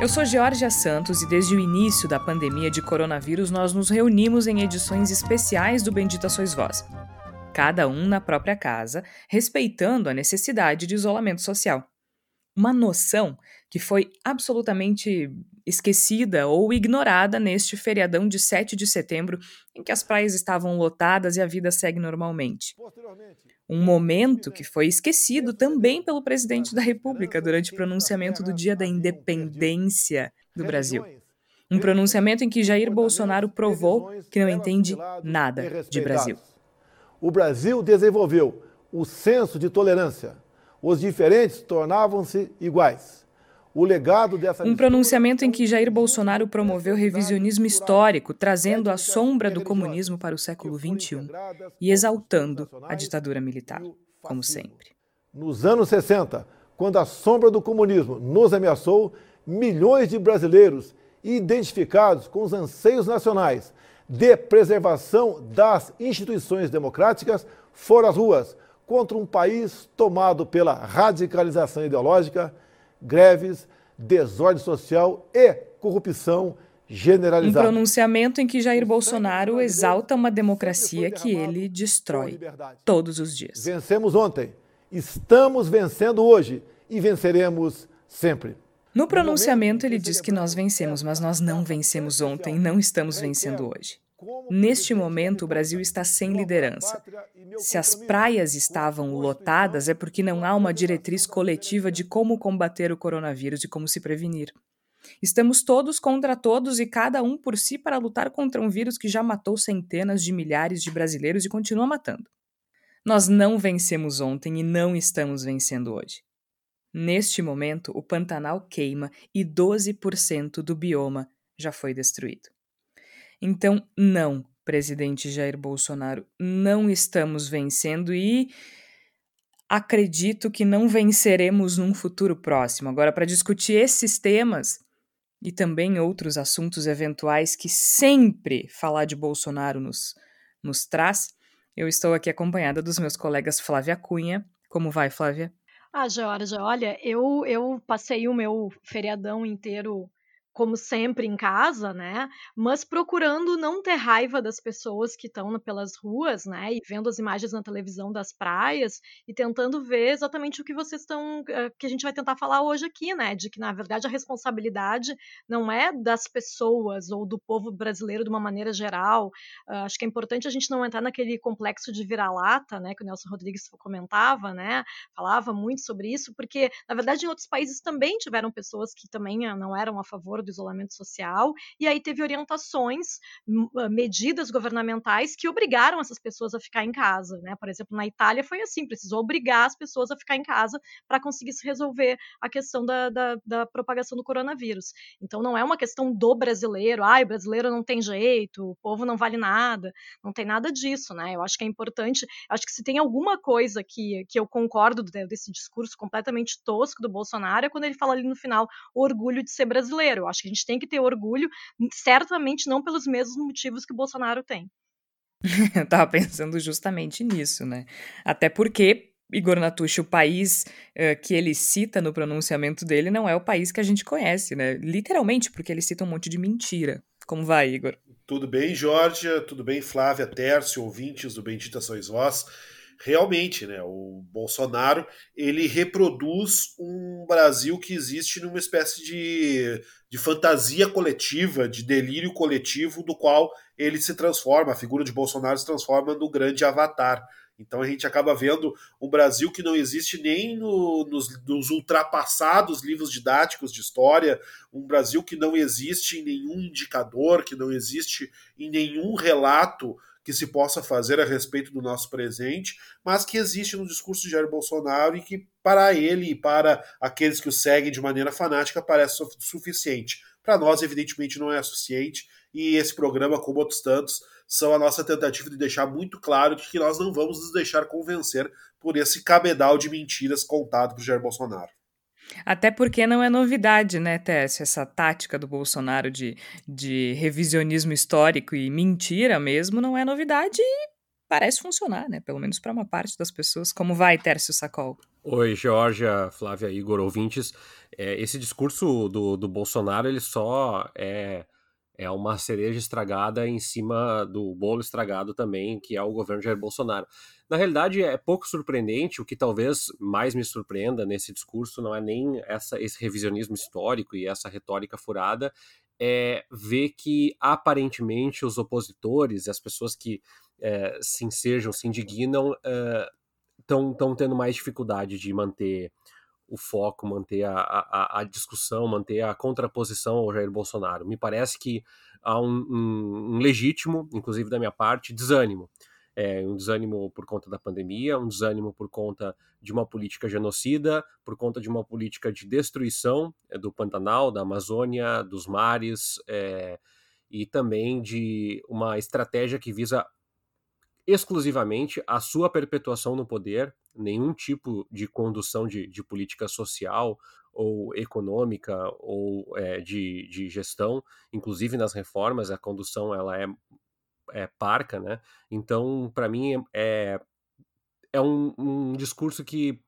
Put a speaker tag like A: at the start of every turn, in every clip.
A: Eu sou Georgia Santos e desde o início da pandemia de coronavírus nós nos reunimos em edições especiais do Bendita Sois Voz. Cada um na própria casa, respeitando a necessidade de isolamento social. Uma noção que foi absolutamente esquecida ou ignorada neste feriadão de 7 de setembro, em que as praias estavam lotadas e a vida segue normalmente. Um momento que foi esquecido também pelo presidente da República durante o pronunciamento do Dia da Independência do Brasil. Um pronunciamento em que Jair Bolsonaro provou que não entende nada de Brasil.
B: O Brasil desenvolveu o senso de tolerância. Os diferentes tornavam-se iguais. O legado dessa
A: um pronunciamento em que Jair Bolsonaro promoveu revisionismo histórico, trazendo a sombra do comunismo para o século XXI e exaltando a ditadura militar, como sempre.
B: Nos anos 60, quando a sombra do comunismo nos ameaçou, milhões de brasileiros identificados com os anseios nacionais de preservação das instituições democráticas foram às ruas contra um país tomado pela radicalização ideológica greves, desordem social e corrupção generalizada.
A: Um pronunciamento em que Jair Bolsonaro exalta uma democracia que ele destrói todos os dias.
B: Vencemos ontem, estamos vencendo hoje e venceremos sempre.
A: No pronunciamento, ele diz que nós vencemos, mas nós não vencemos ontem, não estamos vencendo hoje. Neste momento, o Brasil está sem liderança. Se as praias estavam lotadas, é porque não há uma diretriz coletiva de como combater o coronavírus e como se prevenir. Estamos todos contra todos e cada um por si para lutar contra um vírus que já matou centenas de milhares de brasileiros e continua matando. Nós não vencemos ontem e não estamos vencendo hoje. Neste momento, o Pantanal queima e 12% do bioma já foi destruído. Então, não, presidente Jair Bolsonaro, não estamos vencendo e acredito que não venceremos num futuro próximo. Agora, para discutir esses temas e também outros assuntos eventuais que sempre falar de Bolsonaro nos, nos traz, eu estou aqui acompanhada dos meus colegas Flávia Cunha. Como vai, Flávia?
C: Ah, Georgia, olha, eu, eu passei o meu feriadão inteiro como sempre, em casa, né? Mas procurando não ter raiva das pessoas que estão pelas ruas, né? E vendo as imagens na televisão das praias e tentando ver exatamente o que vocês estão. Eh, que a gente vai tentar falar hoje aqui, né? De que, na verdade, a responsabilidade não é das pessoas ou do povo brasileiro de uma maneira geral. Uh, acho que é importante a gente não entrar naquele complexo de vira-lata, né? Que o Nelson Rodrigues comentava, né? Falava muito sobre isso, porque, na verdade, em outros países também tiveram pessoas que também ah, não eram a favor do isolamento social, e aí teve orientações, ah, medidas governamentais que obrigaram essas pessoas a ficar em casa, né? Por exemplo, na Itália foi assim, precisou obrigar as pessoas a ficar em casa para conseguir se resolver a questão da, da, da, propagação do coronavírus. Então não é uma questão do brasileiro, ai, o brasileiro não tem jeito, o povo não vale nada, não tem nada disso, né? Eu acho que é importante, acho que se tem alguma coisa que, que eu concordo desse discurso completamente tosco do Bolsonaro é quando ele fala ali no final o orgulho de ser brasileiro. Eu acho que a gente tem que ter orgulho, certamente não pelos mesmos motivos que o Bolsonaro tem.
A: Eu tava pensando justamente nisso, né? Até porque Igor Natucci, o país uh, que ele cita no pronunciamento dele não é o país que a gente conhece, né? Literalmente, porque ele cita um monte de mentira. Como vai, Igor?
D: Tudo bem, Georgia? Tudo bem, Flávia, Tércio, ouvintes do Bendita Sois Vós? realmente, né, o Bolsonaro ele reproduz um Brasil que existe numa espécie de, de fantasia coletiva, de delírio coletivo, do qual ele se transforma, a figura de Bolsonaro se transforma no grande avatar. Então a gente acaba vendo um Brasil que não existe nem no, nos, nos, ultrapassados livros didáticos de história, um Brasil que não existe em nenhum indicador, que não existe em nenhum relato que se possa fazer a respeito do nosso presente, mas que existe no discurso de Jair Bolsonaro e que para ele e para aqueles que o seguem de maneira fanática parece suficiente. Para nós, evidentemente, não é suficiente e esse programa, como outros tantos, são a nossa tentativa de deixar muito claro de que nós não vamos nos deixar convencer por esse cabedal de mentiras contado por Jair Bolsonaro.
A: Até porque não é novidade, né, Tess? Essa tática do Bolsonaro de, de revisionismo histórico e mentira mesmo não é novidade e parece funcionar, né? Pelo menos para uma parte das pessoas. Como vai, Tércio Sacol?
E: Oi, Georgia, Flávia, Igor, ouvintes. É, esse discurso do, do Bolsonaro, ele só é é uma cereja estragada em cima do bolo estragado também, que é o governo Jair Bolsonaro. Na realidade, é pouco surpreendente, o que talvez mais me surpreenda nesse discurso não é nem essa, esse revisionismo histórico e essa retórica furada, é ver que aparentemente os opositores, as pessoas que é, se ensejam, se indignam, estão é, tendo mais dificuldade de manter o foco, manter a, a, a, discussão, manter a contraposição ao Jair Bolsonaro. Me parece que há um, um, um legítimo, inclusive da minha parte, desânimo. É, um desânimo por conta da pandemia, um desânimo por conta de uma política genocida, por conta de uma política de destruição é, do Pantanal, da Amazônia, dos mares, é, e também de uma estratégia que visa exclusivamente a sua perpetuação no poder, nenhum tipo de condução de, de política social ou econômica ou é, de, de gestão, inclusive nas reformas, a condução ela é, é parca, né? Então, para mim, é, é um, um discurso que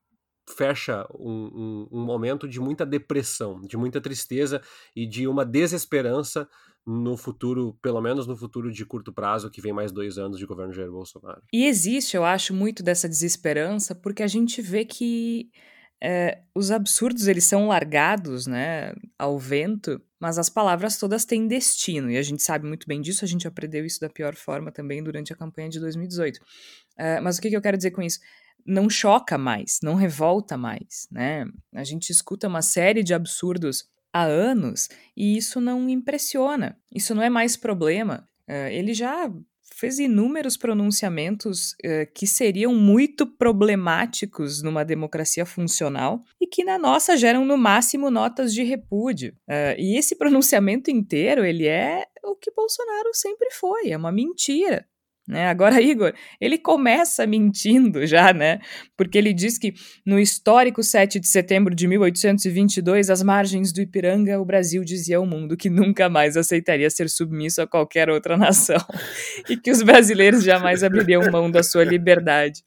E: fecha um, um, um, momento de muita depressão, de muita tristeza e de uma desesperança no futuro, pelo menos no futuro de curto prazo, que vem mais dois anos de governo Jair Bolsonaro.
A: E existe, eu acho, muito dessa desesperança, porque a gente vê que é, os absurdos eles são largados né, ao vento, mas as palavras todas têm destino, e a gente sabe muito bem disso, a gente aprendeu isso da pior forma também durante a campanha de 2018. É, mas o que, que eu quero dizer com isso? Não choca mais, não revolta mais, né? A gente escuta uma série de absurdos há anos e isso não impressiona, isso não é mais problema. Uh, ele já fez inúmeros pronunciamentos uh, que seriam muito problemáticos numa democracia funcional e que na nossa geram no máximo notas de repúdio. Uh, e esse pronunciamento inteiro ele é o que Bolsonaro sempre foi, é uma mentira. Né? Agora, Igor, ele começa mentindo já, né? Porque ele diz que no histórico 7 de setembro de 1822, às margens do Ipiranga, o Brasil dizia ao mundo que nunca mais aceitaria ser submisso a qualquer outra nação e que os brasileiros jamais abririam mão da sua liberdade.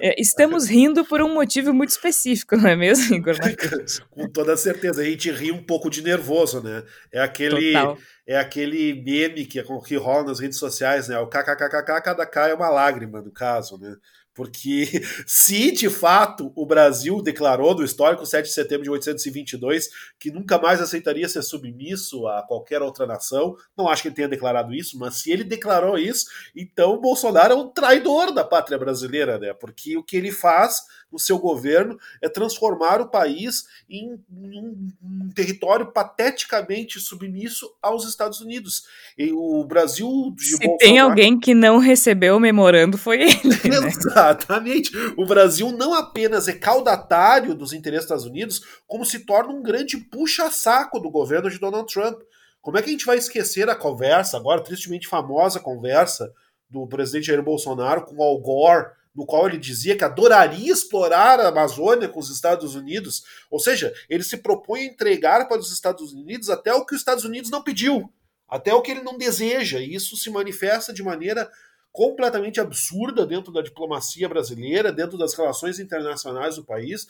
A: É, estamos rindo por um motivo muito específico, não é mesmo, Igor?
D: Com toda certeza, a gente ri um pouco de nervoso, né? É aquele. Total é aquele meme que, que rola nas redes sociais, né? O kkkk, cada K é uma lágrima, no caso, né? Porque se de fato o Brasil declarou no histórico 7 de setembro de 1822 que nunca mais aceitaria ser submisso a qualquer outra nação, não acho que ele tenha declarado isso, mas se ele declarou isso, então o Bolsonaro é um traidor da pátria brasileira, né? Porque o que ele faz no seu governo é transformar o país em, um, território pateticamente submisso aos Estados Unidos. E o Brasil
A: de Se Bolsonaro... tem alguém que não recebeu o memorando foi ele. Né?
D: Exatamente. O Brasil não apenas é caudatário dos interesses dos Estados Unidos, como se torna um grande puxa-saco do governo de Donald Trump. Como é que a gente vai esquecer a conversa, agora tristemente famosa conversa, do presidente Jair Bolsonaro com Al Gore no qual ele dizia que adoraria explorar a Amazônia com os Estados Unidos. Ou seja, ele se propõe a entregar para os Estados Unidos até o que os Estados Unidos não pediu, até o que ele não deseja. E isso se manifesta de maneira completamente absurda dentro da diplomacia brasileira, dentro das relações internacionais do país.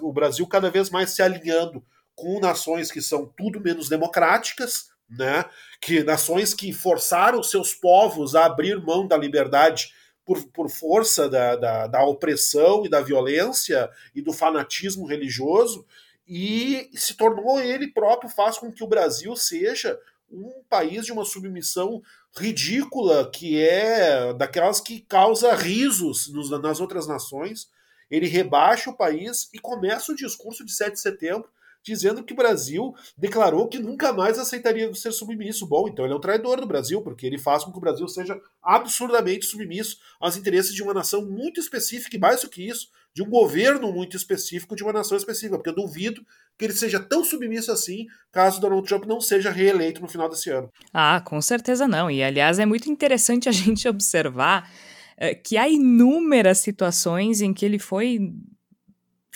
D: O Brasil cada vez mais se alinhando com nações que são tudo menos democráticas, né? Que nações que forçaram seus povos a abrir mão da liberdade por, por força da, da, da opressão e da violência e do fanatismo religioso, e se tornou ele próprio, faz com que o Brasil seja um país de uma submissão ridícula, que é daquelas que causa risos nos, nas outras nações. Ele rebaixa o país e começa o discurso de 7 de setembro dizendo que o Brasil declarou que nunca mais aceitaria ser submisso. Bom, então ele é um traidor do Brasil, porque ele faz com que o Brasil seja absurdamente submisso aos interesses de uma nação muito específica, e mais do que isso, de um governo muito específico de uma nação específica, porque eu duvido que ele seja tão submisso assim caso Donald Trump não seja reeleito no final desse ano.
A: Ah, com certeza não. E aliás, é muito interessante a gente observar uh, que há inúmeras situações em que ele foi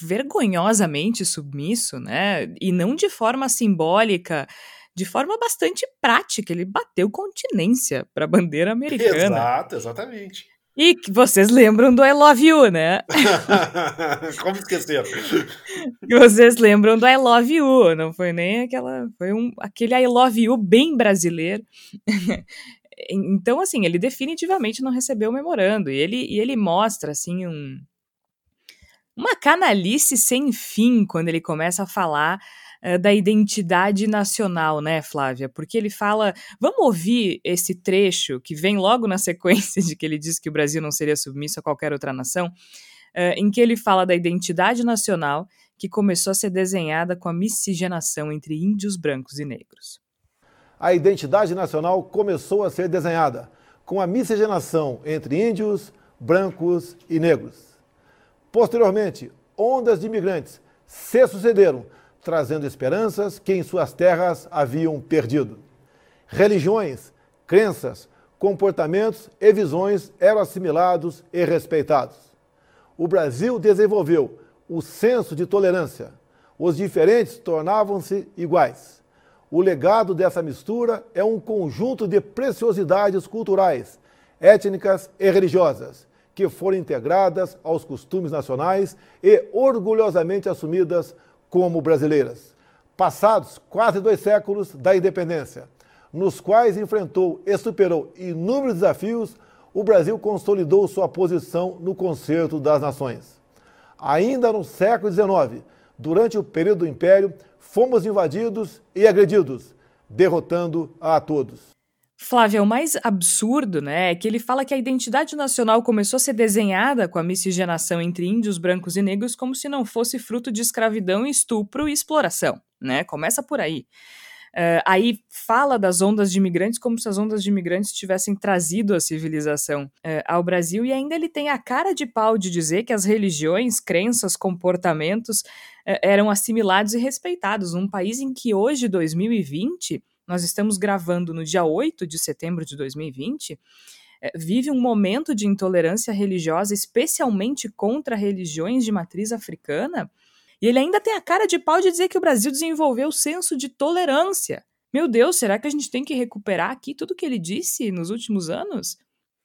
A: vergonhosamente submisso, né? E não de forma simbólica, de forma bastante prática. Ele bateu continência para a bandeira americana.
D: Exato, exatamente.
A: E vocês lembram do I Love You, né?
D: Como esquecer?
A: vocês lembram do I Love You, não foi nem aquela. Foi um, aquele I Love You bem brasileiro. então, assim, ele definitivamente não recebeu o memorando. E ele, e ele mostra, assim, um, uma canalice sem fim quando ele começa a falar uh, da identidade nacional, né, Flávia? Porque ele fala. Vamos ouvir esse trecho que vem logo na sequência de que ele diz que o Brasil não seria submisso a qualquer outra nação, uh, em que ele fala da identidade nacional que começou a ser desenhada com a miscigenação entre índios brancos e negros.
B: A identidade nacional começou a ser desenhada com a miscigenação entre índios, brancos e negros. Posteriormente, ondas de imigrantes se sucederam, trazendo esperanças que em suas terras haviam perdido. Religiões, crenças, comportamentos e visões eram assimilados e respeitados. O Brasil desenvolveu o senso de tolerância. Os diferentes tornavam-se iguais. O legado dessa mistura é um conjunto de preciosidades culturais, étnicas e religiosas que foram integradas aos costumes nacionais e orgulhosamente assumidas como brasileiras. Passados quase dois séculos da independência, nos quais enfrentou e superou inúmeros desafios, o Brasil consolidou sua posição no concerto das nações. Ainda no século XIX, durante o período do Império, fomos invadidos e agredidos, derrotando a todos.
A: Flávia, o mais absurdo, né, é que ele fala que a identidade nacional começou a ser desenhada com a miscigenação entre índios, brancos e negros como se não fosse fruto de escravidão, estupro e exploração, né? Começa por aí. Uh, aí fala das ondas de imigrantes como se as ondas de imigrantes tivessem trazido a civilização uh, ao Brasil, e ainda ele tem a cara de pau de dizer que as religiões, crenças, comportamentos uh, eram assimilados e respeitados num país em que hoje, 2020, nós estamos gravando no dia 8 de setembro de 2020, é, vive um momento de intolerância religiosa, especialmente contra religiões de matriz africana, e ele ainda tem a cara de pau de dizer que o Brasil desenvolveu o senso de tolerância. Meu Deus, será que a gente tem que recuperar aqui tudo que ele disse nos últimos anos?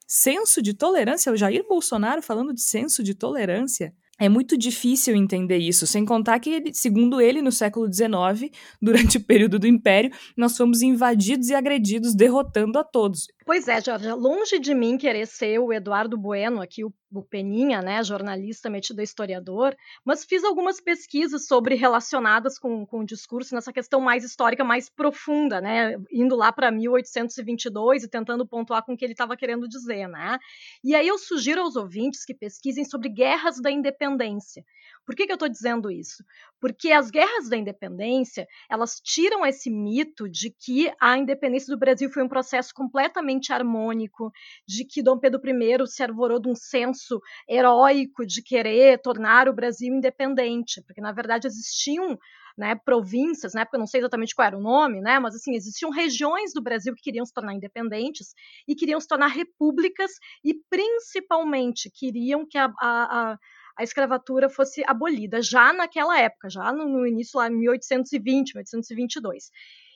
A: Senso de tolerância, o Jair Bolsonaro falando de senso de tolerância. É muito difícil entender isso, sem contar que, segundo ele, no século XIX, durante o período do Império, nós fomos invadidos e agredidos, derrotando a todos.
C: Pois é, Jorge, longe de mim querer ser o Eduardo Bueno, aqui o, o Peninha, né, jornalista metido a historiador, mas fiz algumas pesquisas sobre relacionadas com, com o discurso nessa questão mais histórica, mais profunda, né, indo lá para 1822 e tentando pontuar com o que ele estava querendo dizer, né. E aí eu sugiro aos ouvintes que pesquisem sobre guerras da independência. Por que, que eu estou dizendo isso? Porque as guerras da independência, elas tiram esse mito de que a independência do Brasil foi um processo completamente harmônico, de que Dom Pedro I se arvorou de um senso heróico de querer tornar o Brasil independente, porque na verdade existiam né, províncias, né, porque eu não sei exatamente qual era o nome, né, mas assim, existiam regiões do Brasil que queriam se tornar independentes e queriam se tornar repúblicas e principalmente queriam que a, a, a a escravatura fosse abolida, já naquela época, já no, no início lá, em 1820, 1822.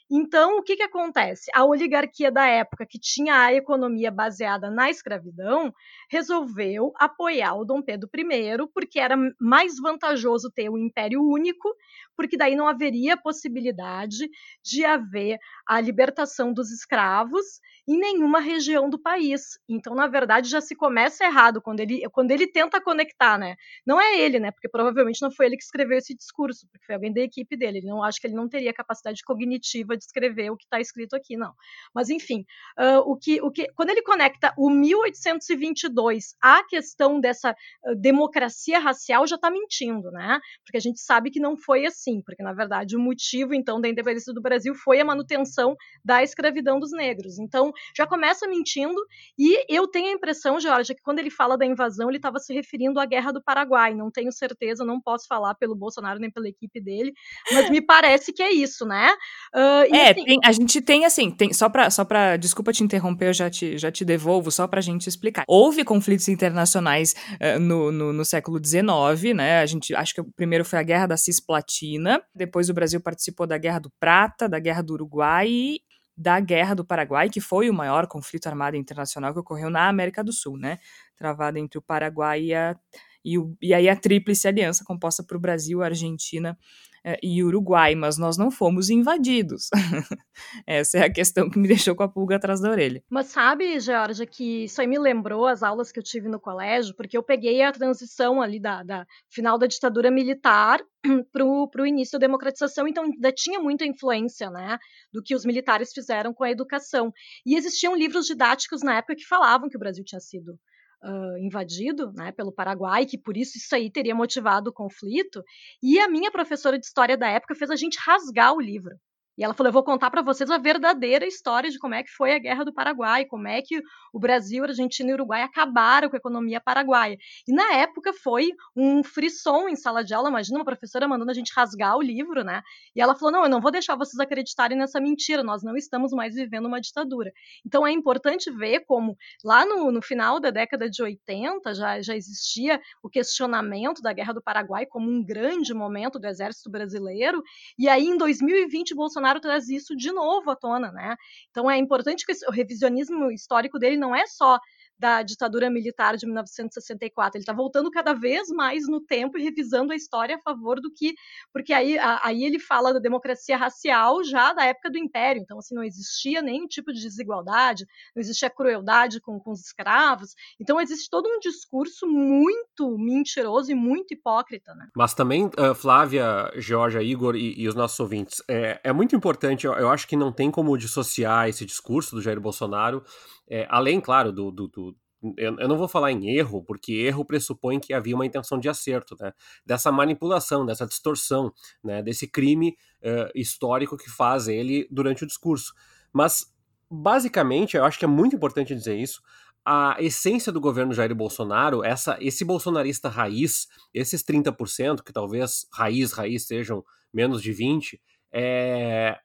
C: Então, o que, que acontece? A oligarquia da época, que tinha a economia baseada na escravidão, resolveu apoiar o Dom Pedro I, porque era mais vantajoso ter um império único, porque daí não haveria possibilidade de haver a libertação dos escravos em nenhuma região do país. Então, na verdade, já se começa errado quando ele, quando ele tenta conectar, né? Não é ele, né? Porque provavelmente não foi ele que escreveu esse discurso, porque foi alguém da equipe dele. Ele não acho que ele não teria capacidade cognitiva de escrever o que está escrito aqui, não. Mas enfim, uh, o que, o que, quando ele conecta o 1822 à questão dessa democracia racial, já está mentindo, né? Porque a gente sabe que não foi assim, porque na verdade o motivo então da independência do Brasil foi a manutenção da escravidão dos negros. Então já começa mentindo e eu tenho a impressão, Georgia, que quando ele fala da invasão ele estava se referindo à guerra do Paraguai. Não tenho certeza, não posso falar pelo Bolsonaro nem pela equipe dele, mas me parece que é isso, né?
A: Uh, é, assim, tem, a gente tem assim, tem, só para só para desculpa te interromper, eu já te, já te devolvo só para a gente explicar. Houve conflitos internacionais uh, no, no, no, século XIX, né? A gente acho que o primeiro foi a Guerra da Cisplatina, depois o Brasil participou da Guerra do Prata, da Guerra do Uruguai da Guerra do Paraguai, que foi o maior conflito armado internacional que ocorreu na América do Sul, né? Travada entre o Paraguai e a, e, o, e aí a Tríplice Aliança, composta por Brasil, Argentina é, e Uruguai, mas nós não fomos invadidos. Essa é a questão que me deixou com a pulga atrás da orelha.
C: Mas sabe, Georgia, que isso aí me lembrou as aulas que eu tive no colégio, porque eu peguei a transição ali da, da final da ditadura militar para o início da democratização, então ainda tinha muita influência né, do que os militares fizeram com a educação. E existiam livros didáticos na época que falavam que o Brasil tinha sido uh, invadido né, pelo Paraguai, que por isso isso aí teria motivado o conflito. E a minha professora de história da época fez a gente rasgar o livro. E ela falou: Eu vou contar para vocês a verdadeira história de como é que foi a Guerra do Paraguai, como é que o Brasil, a Argentina e o Uruguai acabaram com a economia paraguaia. E na época foi um frisson em sala de aula. Imagina uma professora mandando a gente rasgar o livro, né? E ela falou: Não, eu não vou deixar vocês acreditarem nessa mentira, nós não estamos mais vivendo uma ditadura. Então é importante ver como lá no, no final da década de 80 já, já existia o questionamento da Guerra do Paraguai como um grande momento do exército brasileiro. E aí em 2020, Bolsonaro Bolsonaro traz isso de novo à tona, né? Então é importante que o revisionismo histórico dele não é só da ditadura militar de 1964. Ele está voltando cada vez mais no tempo e revisando a história a favor do que. Porque aí, aí ele fala da democracia racial já da época do Império. Então, assim, não existia nenhum tipo de desigualdade, não existia crueldade com, com os escravos. Então, existe todo um discurso muito mentiroso e muito hipócrita. Né?
E: Mas também, uh, Flávia, Georgia, Igor e, e, os nossos ouvintes, é, é muito importante, eu, eu acho que não tem como dissociar esse discurso do Jair Bolsonaro é, além, claro, do, do, do eu, não vou falar em erro, porque erro pressupõe que havia uma intenção de acerto, né? Dessa manipulação, dessa distorção, né? Desse crime uh, histórico que faz ele durante o discurso. Mas, basicamente, eu acho que é muito importante dizer isso. A essência do governo Jair Bolsonaro, essa, esse bolsonarista raiz, esses 30%, que talvez raiz, raiz sejam menos de 20%, é,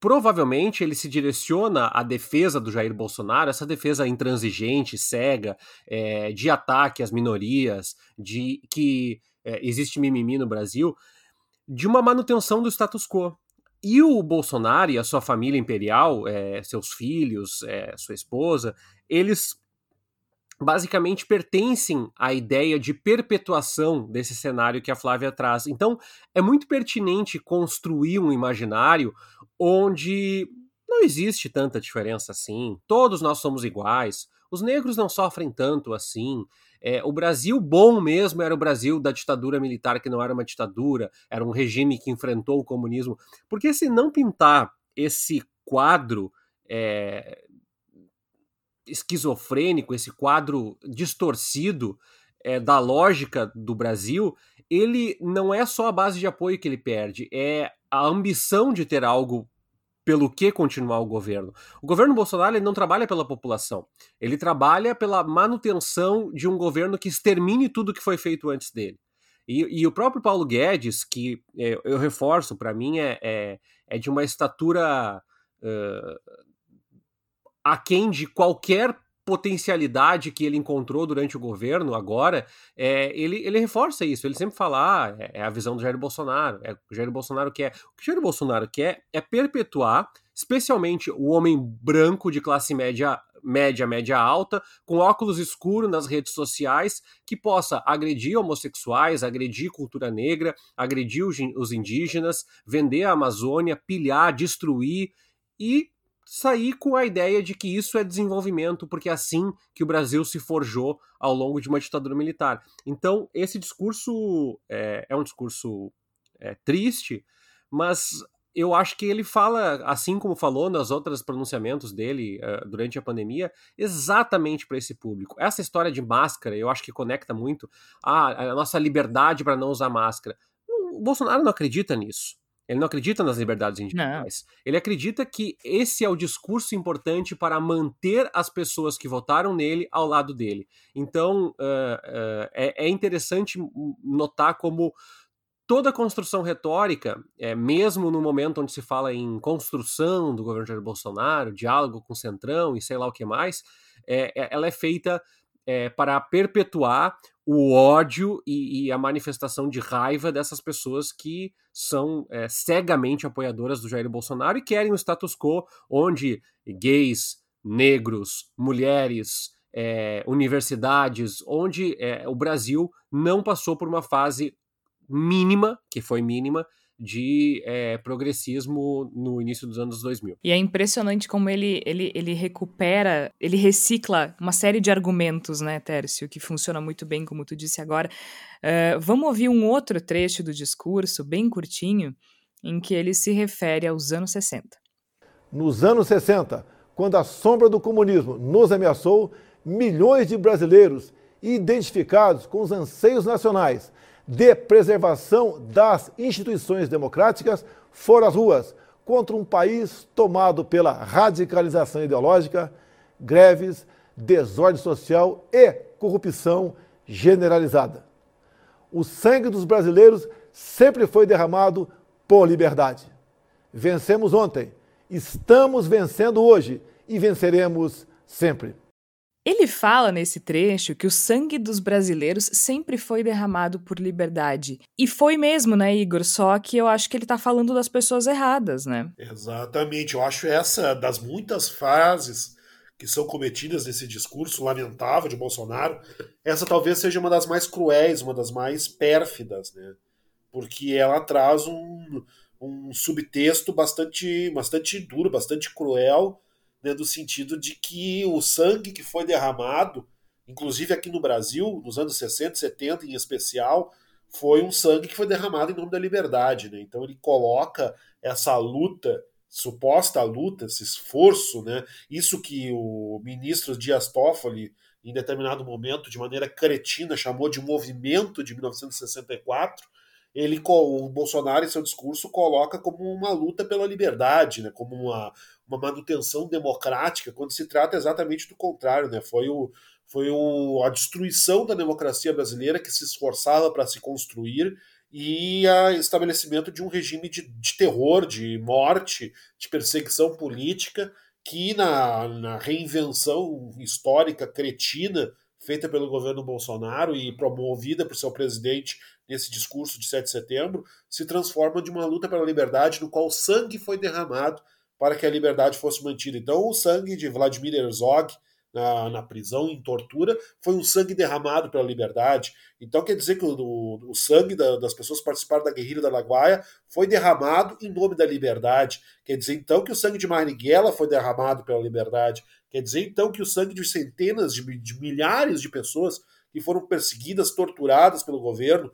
E: provavelmente ele se direciona à defesa do Jair Bolsonaro, essa defesa intransigente, cega, é, de ataque às minorias, de que é, existe mimimi no Brasil, de uma manutenção do status quo. E o Bolsonaro e a sua família imperial, é, seus filhos, sua esposa, eles basicamente pertencem à ideia de perpetuação desse cenário que a Flávia traz. Então, é muito pertinente construir um imaginário onde não existe tanta diferença assim. Todos nós somos iguais. Os negros não sofrem tanto assim. É, o Brasil bom mesmo era o Brasil da ditadura militar, que não era uma ditadura, era um regime que enfrentou o comunismo. Porque se não pintar esse quadro é, esquizofrênico, esse quadro distorcido é, da lógica do Brasil, ele não é só a base de apoio que ele perde, é a ambição de ter algo pelo que continuar o governo. O governo Bolsonaro ele não trabalha pela população, ele trabalha pela manutenção de um governo que extermine tudo que foi feito antes dele. E, e o próprio Paulo Guedes, que é, eu reforço, para mim é, é, é, de uma estatura uh, aquém de qualquer potencialidade que ele encontrou durante o governo agora, é, ele, ele reforça isso. Ele sempre fala, ah, é, é a visão do Jair Bolsonaro, é o Jair Bolsonaro quer. O que o Jair Bolsonaro quer é perpetuar, especialmente o homem branco de classe média, média, média alta, com óculos escuros nas redes sociais, que possa agredir homossexuais, agredir cultura negra, agredir os indígenas, vender a Amazônia, pilhar, destruir e sair com a ideia de que isso é desenvolvimento, porque é assim que o Brasil se forjou ao longo de uma ditadura militar. Então, esse discurso é, é um discurso é, triste, mas eu acho que ele fala, assim como falou nos outros pronunciamentos dele uh, durante a pandemia, exatamente para esse público. Essa história de máscara, eu acho que conecta muito a, a nossa liberdade para não usar máscara. O Bolsonaro não acredita nisso. Ele não acredita nas liberdades individuais. Não. Ele acredita que esse é o discurso importante para manter as pessoas que votaram nele ao lado dele. Então, uh, uh, é, é interessante notar como toda a construção retórica, é, mesmo no momento onde se fala em construção do governo Jair Bolsonaro, diálogo com o Centrão e sei lá o que mais, é, ela é feita é, para perpetuar o ódio e, e, a manifestação de raiva dessas pessoas que são é, cegamente apoiadoras do Jair Bolsonaro e querem um status quo onde gays, negros, mulheres, é, universidades, onde é, o Brasil não passou por uma fase mínima, que foi mínima, de é, progressismo no início dos anos 2000.
A: E é impressionante como ele, ele, ele recupera, ele recicla uma série de argumentos, né, Tércio, que funciona muito bem, como tu disse agora. Uh, vamos ouvir um outro trecho do discurso, bem curtinho, em que ele se refere aos anos 60.
B: Nos anos 60, quando a sombra do comunismo nos ameaçou, milhões de brasileiros identificados com os anseios nacionais de preservação das instituições democráticas foram às ruas contra um país tomado pela radicalização ideológica, greves, desordem social e corrupção generalizada. O sangue dos brasileiros sempre foi derramado por liberdade. Vencemos ontem, estamos vencendo hoje e venceremos sempre.
A: Ele fala nesse trecho que o sangue dos brasileiros sempre foi derramado por liberdade. E foi mesmo, né, Igor? Só que eu acho que ele tá falando das pessoas erradas, né?
D: Exatamente. Eu acho essa das muitas frases que são cometidas nesse discurso lamentável de Bolsonaro, essa talvez seja uma das mais cruéis, uma das mais pérfidas, né? Porque ela traz um, um subtexto bastante, bastante duro, bastante cruel né, do sentido de que o sangue que foi derramado, inclusive aqui no Brasil, nos anos 60, 70 em especial, foi um sangue que foi derramado em nome da liberdade. Né? Então ele coloca essa luta, suposta luta, esse esforço, né? isso que o ministro Dias Toffoli, em determinado momento, de maneira cretina, chamou de movimento de 1964, ele o Bolsonaro em seu discurso coloca como uma luta pela liberdade, né, como uma, uma manutenção democrática, quando se trata exatamente do contrário, né? Foi o foi o, a destruição da democracia brasileira que se esforçava para se construir e o estabelecimento de um regime de, de terror, de morte, de perseguição política, que na, na reinvenção histórica cretina feita pelo governo Bolsonaro e promovida por seu presidente nesse discurso de 7 de setembro, se transforma de uma luta pela liberdade no qual sangue foi derramado para que a liberdade fosse mantida. Então, o sangue de Vladimir Herzog na, na prisão, em tortura, foi um sangue derramado pela liberdade. Então, quer dizer que o, o, sangue da, das pessoas que participaram da guerrilha da Laguaia foi derramado em nome da liberdade. Quer dizer, então, que o sangue de Marighella foi derramado pela liberdade. Quer dizer, então, que o sangue de centenas, de, de milhares de pessoas que foram perseguidas, torturadas pelo governo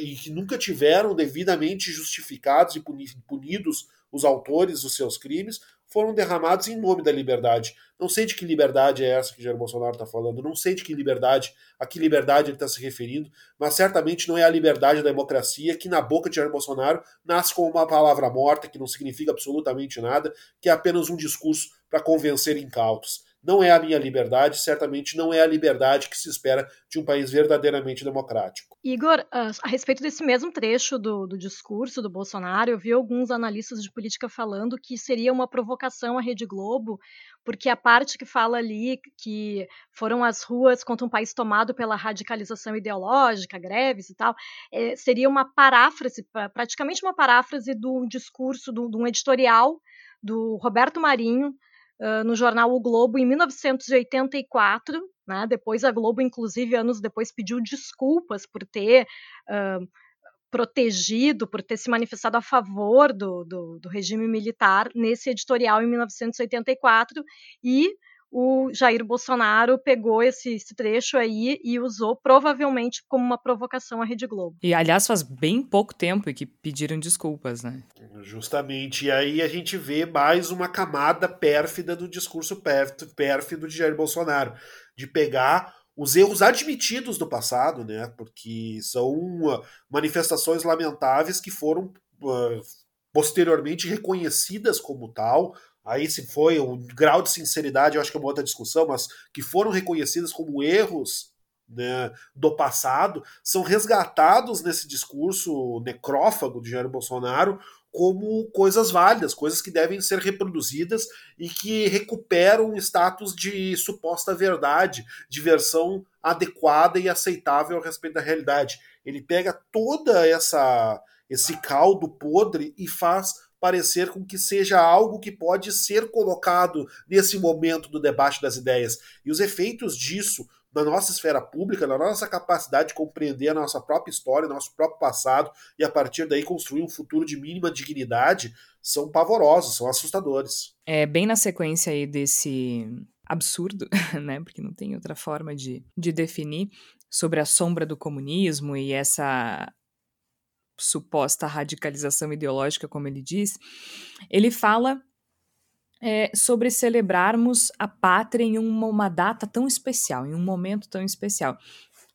D: e que nunca tiveram devidamente justificados e punidos os autores dos seus crimes, foram derramados em nome da liberdade. Não sei de que liberdade é essa que Jair Bolsonaro está falando, não sei de que liberdade, a que liberdade ele está se referindo, mas certamente não é a liberdade da democracia que na boca de Jair Bolsonaro nasce como uma palavra morta que não significa absolutamente nada, que é apenas um discurso para convencer incautos não é a minha liberdade, certamente não é a liberdade que se espera de um país verdadeiramente democrático.
C: Igor, ah, a respeito desse mesmo trecho do, do, discurso do Bolsonaro, eu vi alguns analistas de política falando que seria uma provocação à Rede Globo, porque a parte que fala ali que foram as ruas contra um país tomado pela radicalização ideológica, greves e tal, é, seria uma paráfrase, praticamente uma paráfrase do discurso, de um editorial do Roberto Marinho, uh, no jornal O Globo em 1984. Né? Depois a Globo, inclusive, anos depois, pediu desculpas por ter uh, protegido por ter se manifestado a favor do, do, do regime militar nesse editorial em 1984 e o Jair Bolsonaro pegou esse, esse, trecho aí e usou provavelmente como uma provocação à Rede Globo.
A: E aliás, faz bem pouco tempo que pediram desculpas, né?
D: Justamente. E aí a gente vê mais uma camada pérfida do discurso pérfido de Jair Bolsonaro, de pegar os erros admitidos do passado, né? Porque são uh, manifestações lamentáveis que foram uh, posteriormente reconhecidas como tal. Aí se foi o grau de sinceridade, eu acho que é uma outra discussão, mas que foram reconhecidas como erros né, do passado, são resgatados nesse discurso necrófago de Jair Bolsonaro como coisas válidas, coisas que devem ser reproduzidas e que recuperam o status de suposta verdade, de versão adequada e aceitável a respeito da realidade. Ele pega toda essa esse caldo podre e faz parecer com que seja algo que pode ser colocado nesse momento do debate das ideias. E os efeitos disso na nossa esfera pública, na nossa capacidade de compreender a nossa própria história, nosso próprio passado e a partir daí construir um futuro de mínima dignidade, são pavorosos, são assustadores.
A: É bem na sequência aí desse absurdo, né? Porque não tem outra forma de, de definir sobre a sombra do comunismo e essa suposta radicalização ideológica, como ele diz, ele fala é, sobre celebrarmos a pátria em uma, uma data tão especial, em um momento tão especial.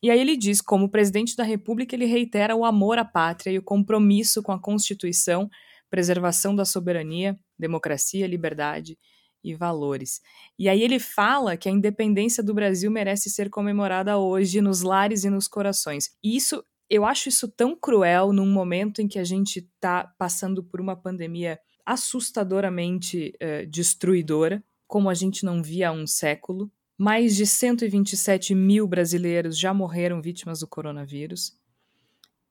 A: E aí ele diz, como presidente da República, ele reitera o amor à pátria e o compromisso com a Constituição, preservação da soberania, democracia, liberdade e valores. E aí ele fala que a independência do Brasil merece ser comemorada hoje nos lares e nos corações. E isso, eu acho isso tão cruel num momento em que a gente está passando por uma pandemia assustadoramente uh, destruidora, como a gente não via há um século. Mais de 127 mil brasileiros já morreram vítimas do coronavírus.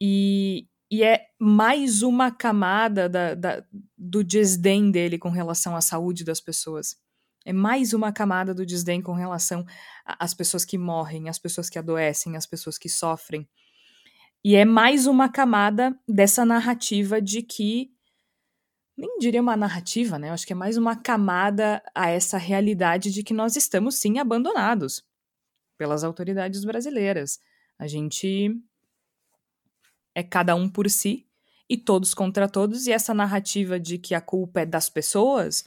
A: E, e é mais uma camada da, da, do desdém dele com relação à saúde das pessoas. É mais uma camada do desdém com relação às pessoas que morrem, às pessoas que adoecem, às pessoas que sofrem. E é mais uma camada dessa narrativa de que nem diria uma narrativa, né? Eu acho que é mais uma camada a essa realidade de que nós estamos sim abandonados pelas autoridades brasileiras. A gente é cada um por si e todos contra todos, e essa narrativa de que a culpa é das pessoas,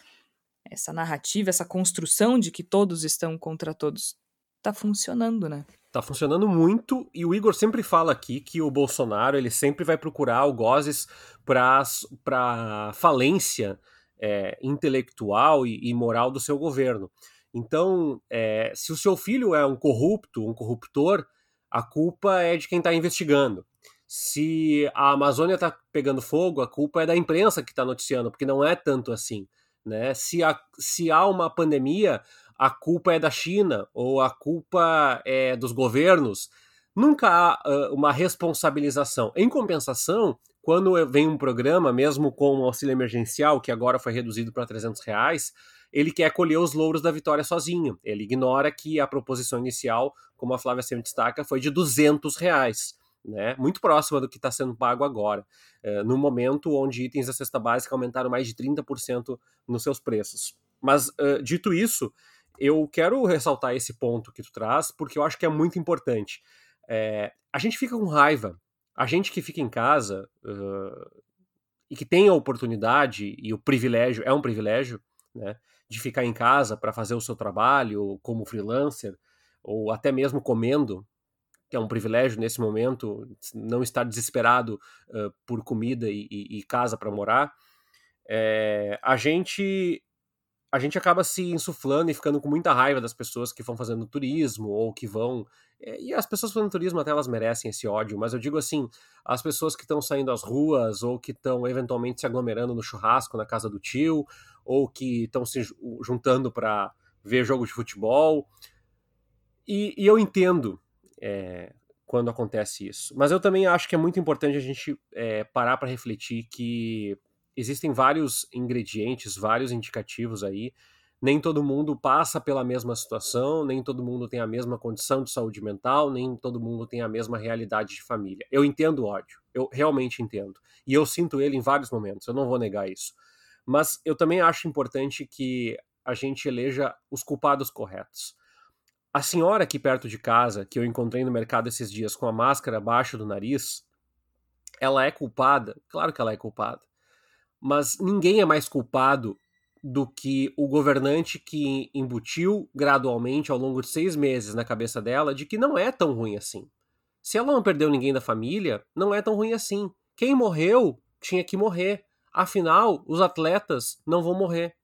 A: essa narrativa, essa construção de que todos estão contra todos, tá funcionando, né?
E: Tá funcionando muito e o Igor sempre fala aqui que o Bolsonaro ele sempre vai procurar algozes para falência é, intelectual e, e, moral do seu governo. Então, é, se o seu filho é um corrupto, um corruptor, a culpa é de quem está investigando. Se a Amazônia está pegando fogo, a culpa é da imprensa que está noticiando, porque não é tanto assim. Né? Se, há, se há uma pandemia, a culpa é da China ou a culpa é dos governos. Nunca há uh, uma responsabilização. Em compensação, quando vem um programa, mesmo com um auxílio emergencial, que agora foi reduzido para 300 reais, ele quer colher os louros da vitória sozinho. Ele ignora que a proposição inicial, como a Flávia sempre destaca, foi de 200 reais. Né, muito próxima do que está sendo pago agora, uh, no momento onde itens da cesta básica aumentaram mais de 30% nos seus preços. Mas, uh, dito isso, eu quero ressaltar esse ponto que tu traz, porque eu acho que é muito importante. É, a gente fica com raiva. A gente que fica em casa uh, e que tem a oportunidade e o privilégio, é um privilégio, né, de ficar em casa para fazer o seu trabalho como freelancer, ou até mesmo comendo, que é um privilégio nesse momento, não estar desesperado uh, por comida e, e, e casa para morar. É, a gente a gente acaba se insuflando e ficando com muita raiva das pessoas que vão fazendo turismo ou que vão. Eh, e as pessoas fazendo turismo até elas merecem esse ódio, mas eu digo assim: as pessoas que estão saindo às ruas ou que estão eventualmente se aglomerando no churrasco na casa do tio ou que estão se juntando para ver jogo de futebol. E, e eu entendo é, quando acontece isso, mas eu também acho que é muito importante a gente é, parar para refletir que existem vários ingredientes, vários indicativos aí nem todo mundo passa pela mesma situação, nem todo mundo tem a mesma condição de saúde mental, nem todo mundo tem a mesma realidade de família. Eu entendo o ódio, eu realmente entendo. E eu sinto ele em vários momentos, eu não vou negar isso. Mas eu também acho importante que a gente eleja os culpados corretos. A senhora aqui perto de casa, que eu encontrei no mercado esses dias com a máscara abaixo do nariz, ela é culpada? Claro que ela é culpada. Mas ninguém é mais culpado do que o governante que embutiu gradualmente ao longo de seis meses na cabeça dela de que não é tão ruim assim. Se ela não perdeu ninguém da família, não é tão ruim assim. Quem morreu tinha que morrer. Afinal, os atletas não vão morrer.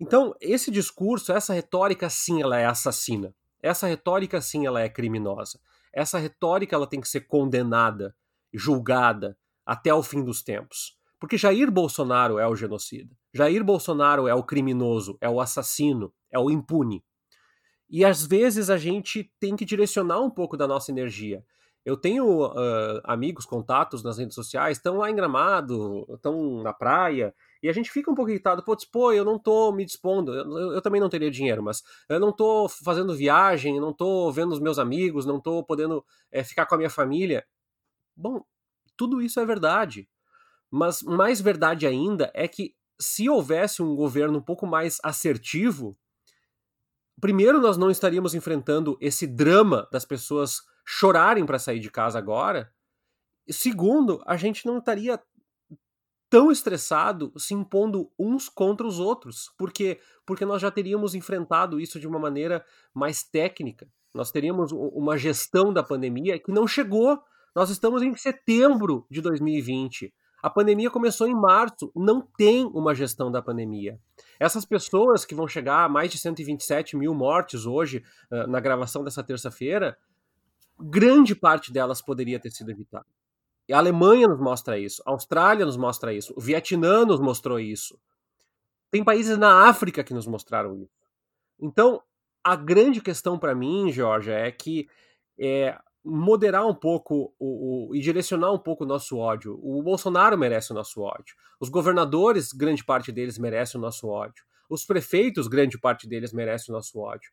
E: Então, esse discurso, essa retórica, sim, ela é assassina. Essa retórica, sim, ela é criminosa. Essa retórica, ela tem que ser condenada, julgada até o fim dos tempos. Porque Jair Bolsonaro é o genocida. Jair Bolsonaro é o criminoso, é o assassino, é o impune. E às vezes a gente tem que direcionar um pouco da nossa energia. Eu tenho uh, amigos, contatos nas redes sociais, estão lá em Gramado, estão na praia, e a gente fica um pouco irritado, putz, pô, eu não tô me dispondo, eu, eu, também não teria dinheiro, mas eu não tô fazendo viagem, não tô vendo os meus amigos, não tô podendo é, ficar com a minha família. Bom, tudo isso é verdade. Mas mais verdade ainda é que se houvesse um governo um pouco mais assertivo, primeiro nós não estaríamos enfrentando esse drama das pessoas chorarem para sair de casa agora. Segundo, a gente não estaria tão estressado se impondo uns contra os outros. Por quê? Porque nós já teríamos enfrentado isso de uma maneira mais técnica. Nós teríamos uma gestão da pandemia que não chegou. Nós estamos em setembro de 2020. A pandemia começou em março, não tem uma gestão da pandemia. Essas pessoas que vão chegar a mais de 127 mil mortes hoje, na gravação dessa terça-feira, grande parte delas poderia ter sido evitada. A Alemanha nos mostra isso, a Austrália nos mostra isso, o Vietnã nos mostrou isso. Tem países na África que nos mostraram isso. Então, a grande questão para mim, Georgia, é que é, moderar um pouco o, o, e direcionar um pouco o nosso ódio. O Bolsonaro merece o nosso ódio. Os governadores, grande parte deles, merece o nosso ódio. Os prefeitos, grande parte deles, merece o nosso ódio.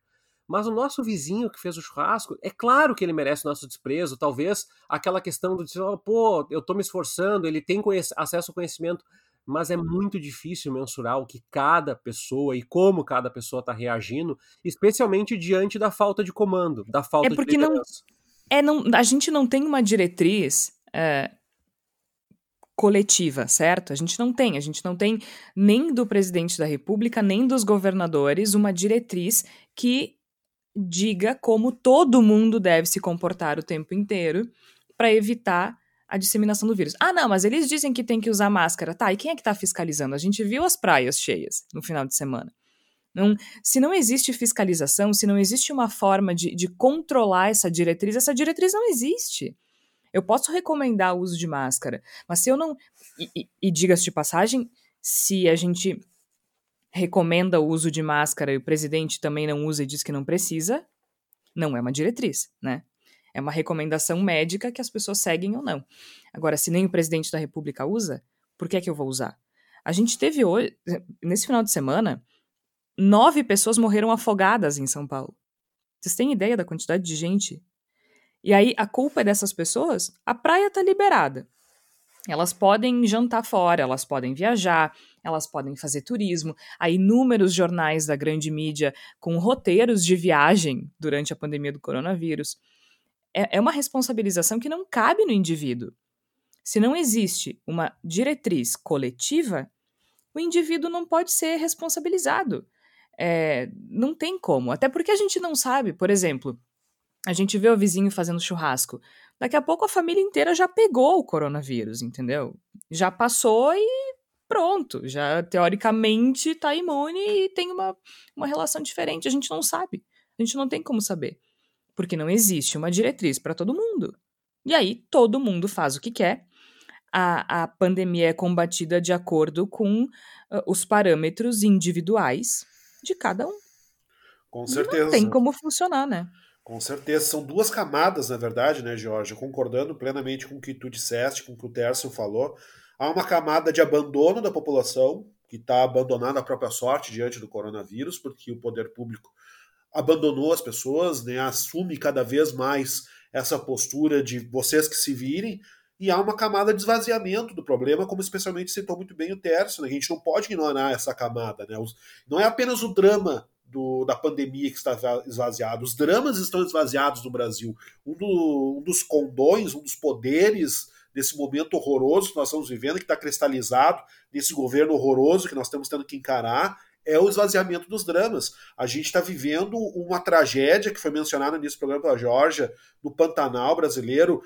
E: Mas o nosso vizinho que fez o churrasco, é claro que ele merece o nosso desprezo. Talvez aquela questão do dizer, oh, pô, eu tô me esforçando, ele tem acesso ao conhecimento. Mas é muito difícil mensurar o que cada pessoa e como cada pessoa está reagindo, especialmente diante da falta de comando, da falta
A: é porque de liderança. Não é não, a gente não tem uma diretriz é, coletiva, certo? A gente não tem. A gente não tem nem do presidente da República, nem dos governadores uma diretriz que diga como todo mundo deve se comportar o tempo inteiro para evitar a disseminação do vírus. Ah, não, mas eles dizem que tem que usar máscara. Tá, e quem é que está fiscalizando? A gente viu as praias cheias no final de semana. Não, se não existe fiscalização, se não existe uma forma de, de controlar essa diretriz, essa diretriz não existe. Eu posso recomendar o uso de máscara, mas se eu não. E, e, e diga-se de passagem, se a gente recomenda o uso de máscara e o presidente também não usa e diz que não precisa, não é uma diretriz, né? É uma recomendação médica que as pessoas seguem ou não. Agora, se nem o presidente da República usa, por que é que eu vou usar? A gente teve hoje, nesse final de semana, nove pessoas morreram afogadas em São Paulo. Vocês têm ideia da quantidade de gente? E aí, a culpa é dessas pessoas? A praia tá liberada. Elas podem jantar fora, elas podem viajar, elas podem fazer turismo. Há inúmeros jornais da grande mídia com roteiros de viagem durante a pandemia do coronavírus. É, é uma responsabilização que não cabe no indivíduo. Se não existe uma diretriz coletiva, o indivíduo não pode ser responsabilizado. É, não tem como. Até porque a gente não sabe, por exemplo, a gente vê o vizinho fazendo churrasco. Daqui a pouco a família inteira já pegou o coronavírus, entendeu? Já passou e pronto. Já teoricamente está imune e tem uma, uma relação diferente. A gente não sabe. A gente não tem como saber. Porque não existe uma diretriz para todo mundo. E aí todo mundo faz o que quer. A, a pandemia é combatida de acordo com uh, os parâmetros individuais de cada um.
D: Com certeza. Não
A: tem como funcionar, né?
D: Com certeza. São duas camadas, na verdade, né, Jorge? Concordando plenamente com o que tu disseste, com o que o Tércio falou. Há uma camada de abandono da população, que está abandonado à própria sorte diante do coronavírus, porque o poder público abandonou as pessoas, né, assume cada vez mais essa postura de vocês que se virem, e há uma camada de esvaziamento do problema, como especialmente citou muito bem o Tércio. Né? A gente não pode ignorar essa camada. Né? Não é apenas o drama do, da pandemia que está esvaziado, os dramas estão esvaziados no Brasil. Um, do, um dos condões, um dos poderes desse momento horroroso que nós estamos vivendo, que está cristalizado nesse governo horroroso que nós estamos tendo que encarar, é o esvaziamento dos dramas. A gente está vivendo uma tragédia que foi mencionada nesse programa pela Georgia, no Pantanal brasileiro,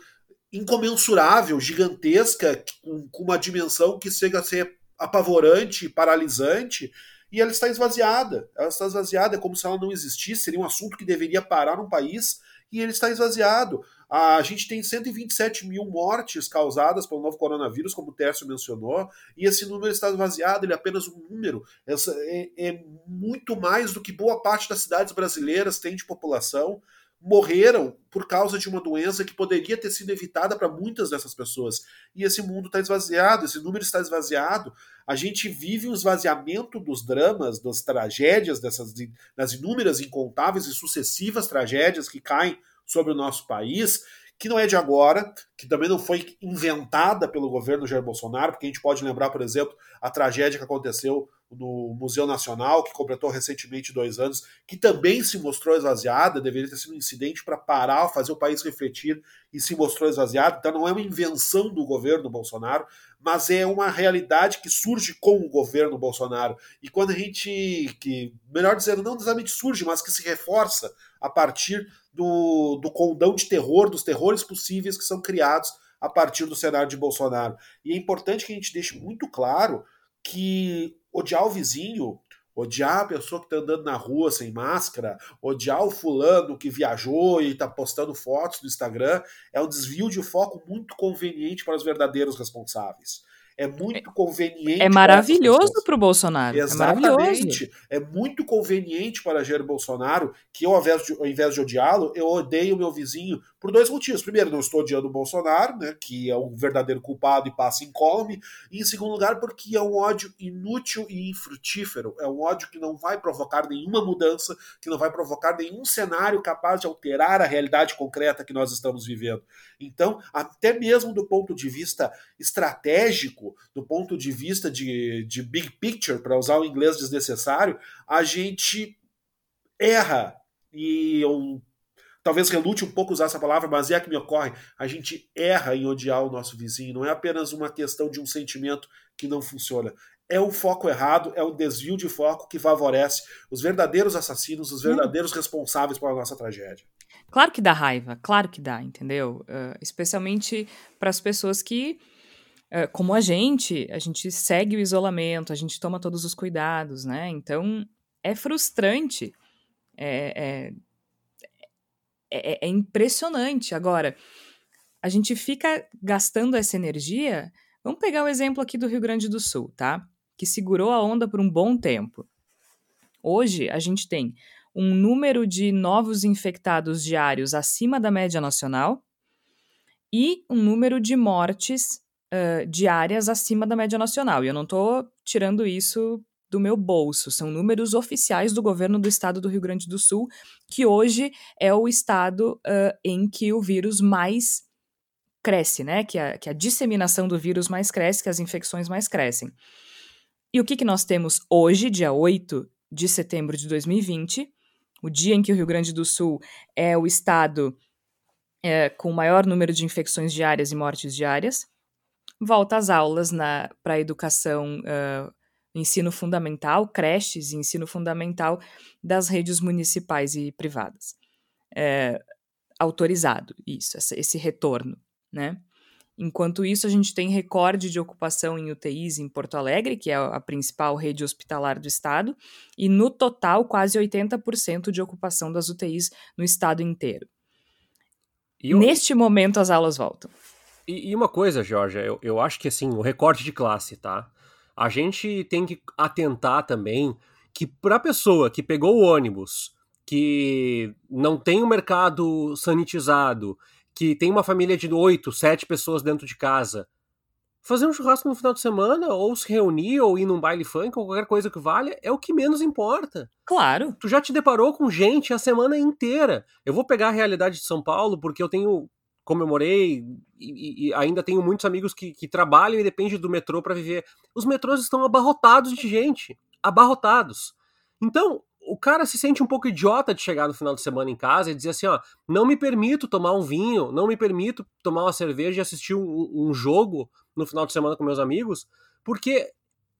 D: incomensurável, gigantesca, com, com uma dimensão que chega a ser apavorante, paralisante, e ela está esvaziada. Ela está esvaziada, é como se ela não existisse, seria um assunto que deveria parar num país, e ele está esvaziado. A gente tem 127 mil mortes causadas pelo novo coronavírus, como o Tércio mencionou, e esse número está esvaziado, ele é apenas um número. Essa é, é muito mais do que boa parte das cidades brasileiras tem de população morreram por causa de uma doença que poderia ter sido evitada para muitas dessas pessoas. E esse mundo está esvaziado, esse número está esvaziado. A gente vive um esvaziamento dos dramas, das tragédias, dessas das inúmeras, incontáveis e sucessivas tragédias que caem sobre o nosso país, que não é de agora, que também não foi inventada pelo governo Jair Bolsonaro, porque a gente pode lembrar, por exemplo, a tragédia que aconteceu no Museu Nacional, que completou recentemente dois anos, que também se mostrou esvaziada, deveria ter sido um incidente para parar, fazer o país refletir e se mostrou esvaziado. Então não é uma invenção do governo Bolsonaro, mas é uma realidade que surge com o governo Bolsonaro. E quando a gente, que melhor dizendo, não necessariamente surge, mas que se reforça a partir do, do condão de terror, dos terrores possíveis que são criados a partir do cenário de Bolsonaro. E é importante que a gente deixe muito claro que odiar o vizinho, odiar a pessoa que está andando na rua sem máscara, odiar o fulano que viajou e está postando fotos no Instagram, é um desvio de foco muito conveniente para os verdadeiros responsáveis é muito é, conveniente.
A: É maravilhoso para o Bolsonaro.
D: É Exatamente. É, é, muito conveniente para Jair Bolsonaro que eu, ao invés de, ao invés de odiá-lo, eu odeio o meu vizinho por dois motivos. Primeiro, não estou odiando o Bolsonaro, né, que é um verdadeiro culpado e passa incólume. E em segundo lugar, porque é um ódio inútil e infrutífero. É um ódio que não vai provocar nenhuma mudança, que não vai provocar nenhum cenário capaz de alterar a realidade concreta que nós estamos vivendo. Então, até mesmo do ponto de vista estratégico, do ponto de vista de, de big picture, para usar o inglês desnecessário, a gente erra. E eu talvez relute um pouco usar essa palavra, mas é a que me ocorre. A gente erra em odiar o nosso vizinho. Não é apenas uma questão de um sentimento que não funciona. É o foco errado, é o desvio de foco que favorece os verdadeiros assassinos, os verdadeiros responsáveis pela nossa tragédia.
A: Claro que dá raiva, claro que dá, entendeu? Uh, especialmente para as pessoas que, uh, como a gente, a gente segue o isolamento, a gente toma todos os cuidados, né? Então é frustrante, é, é, é, é impressionante. Agora, a gente fica gastando essa energia. Vamos pegar o exemplo aqui do Rio Grande do Sul, tá? Que segurou a onda por um bom tempo. Hoje a gente tem um número de novos infectados diários acima da média nacional e um número de mortes uh, diárias acima da média nacional. E eu não estou tirando isso do meu bolso, são números oficiais do governo do estado do Rio Grande do Sul, que hoje é o estado uh, em que o vírus mais cresce, né? Que a, que a disseminação do vírus mais cresce, que as infecções mais crescem. E o que, que nós temos hoje, dia 8 de setembro de 2020? o dia em que o Rio Grande do Sul é o estado é, com o maior número de infecções diárias e mortes diárias, volta às aulas para a educação, uh, ensino fundamental, creches e ensino fundamental das redes municipais e privadas. É, autorizado isso, esse retorno, né? Enquanto isso, a gente tem recorde de ocupação em UTIs em Porto Alegre, que é a principal rede hospitalar do estado, e no total, quase 80% de ocupação das UTIs no estado inteiro. Eu... Neste momento, as aulas voltam.
E: E, e uma coisa, Jorge, eu, eu acho que assim, o recorte de classe, tá? A gente tem que atentar também que para a pessoa que pegou o ônibus, que não tem o um mercado sanitizado, que tem uma família de oito, sete pessoas dentro de casa, fazer um churrasco no final de semana, ou se reunir, ou ir num baile funk, ou qualquer coisa que valha, é o que menos importa.
A: Claro.
E: Tu já te deparou com gente a semana inteira. Eu vou pegar a realidade de São Paulo, porque eu tenho comemorei e, e, ainda tenho muitos amigos que, que trabalham e dependem do metrô para viver. Os metrôs estão abarrotados de gente. Abarrotados. Então, o cara se sente um pouco idiota de chegar no final de semana em casa e dizer assim, ó, não me permito tomar um vinho, não me permito tomar uma cerveja e assistir um, um jogo no final de semana com meus amigos, porque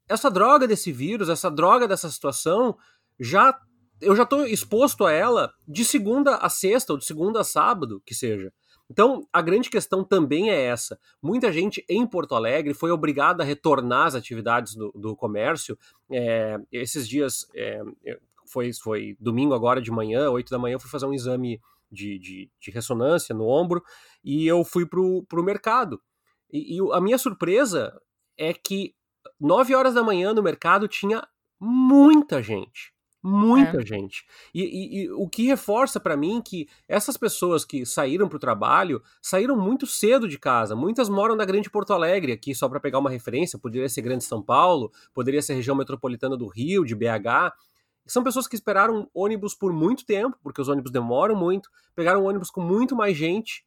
E: essa droga desse vírus, essa droga dessa situação, já eu já estou exposto a ela de segunda a sexta ou de segunda a sábado, que seja. Então, a grande questão também é essa. Muita gente em Porto Alegre foi obrigada a retornar às atividades do, do comércio. É, esses dias, é, foi, foi domingo agora de manhã, 8 da manhã, eu fui fazer um exame de, de, de ressonância no ombro e eu fui para o mercado. E, e, a minha surpresa é que 9 horas da manhã no mercado tinha muita gente. Muita é. gente. E, e, e, o que reforça para mim que essas pessoas que saíram para o trabalho saíram muito cedo de casa. Muitas moram na Grande Porto Alegre, aqui só para pegar uma referência, poderia ser Grande São Paulo, poderia ser região metropolitana do Rio, de BH. São pessoas que esperaram ônibus por muito tempo, porque os ônibus demoram muito, pegaram ônibus com muito mais gente.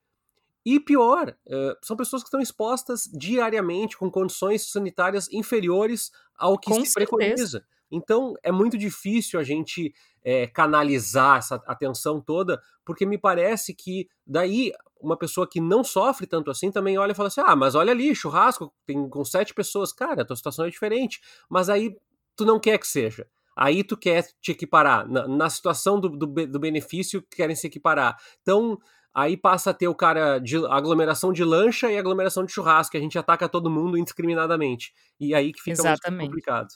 E: E pior, uh, são pessoas que estão expostas diariamente com condições sanitárias inferiores ao que com se certeza. preconiza. Então é muito difícil a gente é, canalizar essa atenção toda, porque me parece que daí uma pessoa que não sofre tanto assim também olha e fala assim: ah, mas olha ali, churrasco, tem com sete pessoas, cara, a tua situação é diferente. Mas aí tu não quer que seja. Aí tu quer te equiparar. Na, na situação do, do, do benefício, querem se equiparar. Então, aí passa a ter o cara de aglomeração de lancha e aglomeração de churrasco, que a gente ataca todo mundo indiscriminadamente. E aí que fica Exatamente. muito complicado.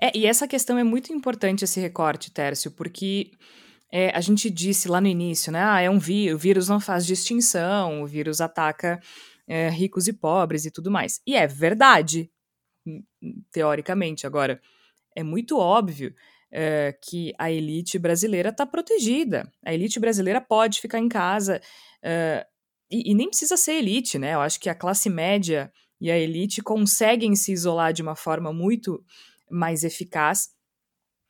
A: É, e essa questão é muito importante, esse recorte, Tércio, porque é, a gente disse lá no início, né? Ah, é um vírus, o vírus não faz distinção, o vírus ataca é, ricos e pobres e tudo mais. E é verdade, teoricamente. Agora, é muito óbvio é, que a elite brasileira está protegida. A elite brasileira pode ficar em casa. É, e, e nem precisa ser elite, né? Eu acho que a classe média e a elite conseguem se isolar de uma forma muito mais eficaz,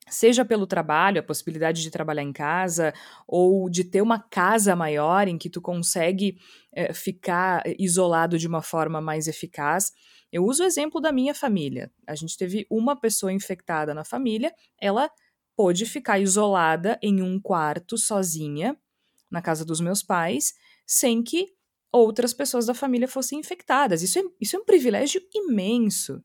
A: seja pelo trabalho, a possibilidade de trabalhar em casa, ou de ter uma casa maior em que tu consegue é, ficar isolado de uma forma mais eficaz. Eu uso o exemplo da minha família. A gente teve uma pessoa infectada na família, ela pôde ficar isolada em um quarto sozinha na casa dos meus pais, sem que outras pessoas da família fossem infectadas. Isso é, isso é um privilégio imenso.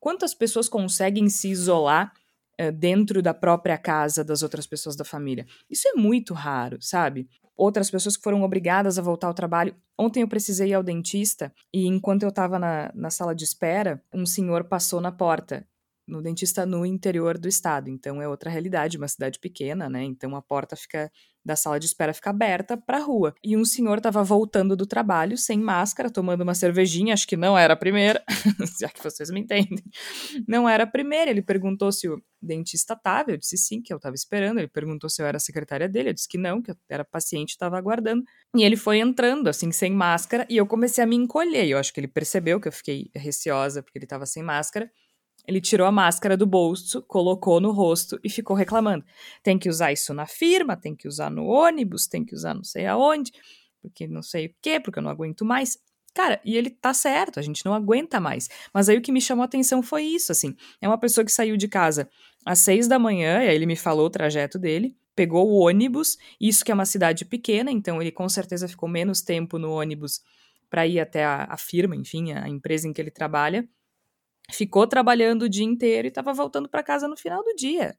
A: Quantas pessoas conseguem se isolar uh, dentro da própria casa das outras pessoas da família? Isso é muito raro, sabe? Outras pessoas que foram obrigadas a voltar ao trabalho. Ontem eu precisei ir ao dentista e enquanto eu estava na, na sala de espera, um senhor passou na porta no dentista no interior do estado. Então é outra realidade, uma cidade pequena, né? Então a porta fica da sala de espera fica aberta para a rua. E um senhor estava voltando do trabalho sem máscara, tomando uma cervejinha, acho que não era a primeira, já que vocês me entendem. Não era a primeira. Ele perguntou se o dentista estava, eu disse sim, que eu estava esperando. Ele perguntou se eu era a secretária dele, eu disse que não, que eu era paciente, estava aguardando. E ele foi entrando assim sem máscara e eu comecei a me encolher. Eu acho que ele percebeu que eu fiquei receosa porque ele estava sem máscara. Ele tirou a máscara do bolso, colocou no rosto e ficou reclamando. Tem que usar isso na firma, tem que usar no ônibus, tem que usar não sei aonde, porque não sei o quê, porque eu não aguento mais. Cara, e ele tá certo, a gente não aguenta mais. Mas aí o que me chamou a atenção foi isso, assim. É uma pessoa que saiu de casa às seis da manhã, e aí ele me falou o trajeto dele, pegou o ônibus, isso que é uma cidade pequena, então ele com certeza ficou menos tempo no ônibus para ir até a, a firma, enfim, a empresa em que ele trabalha ficou trabalhando o dia inteiro e estava voltando para casa no final do dia.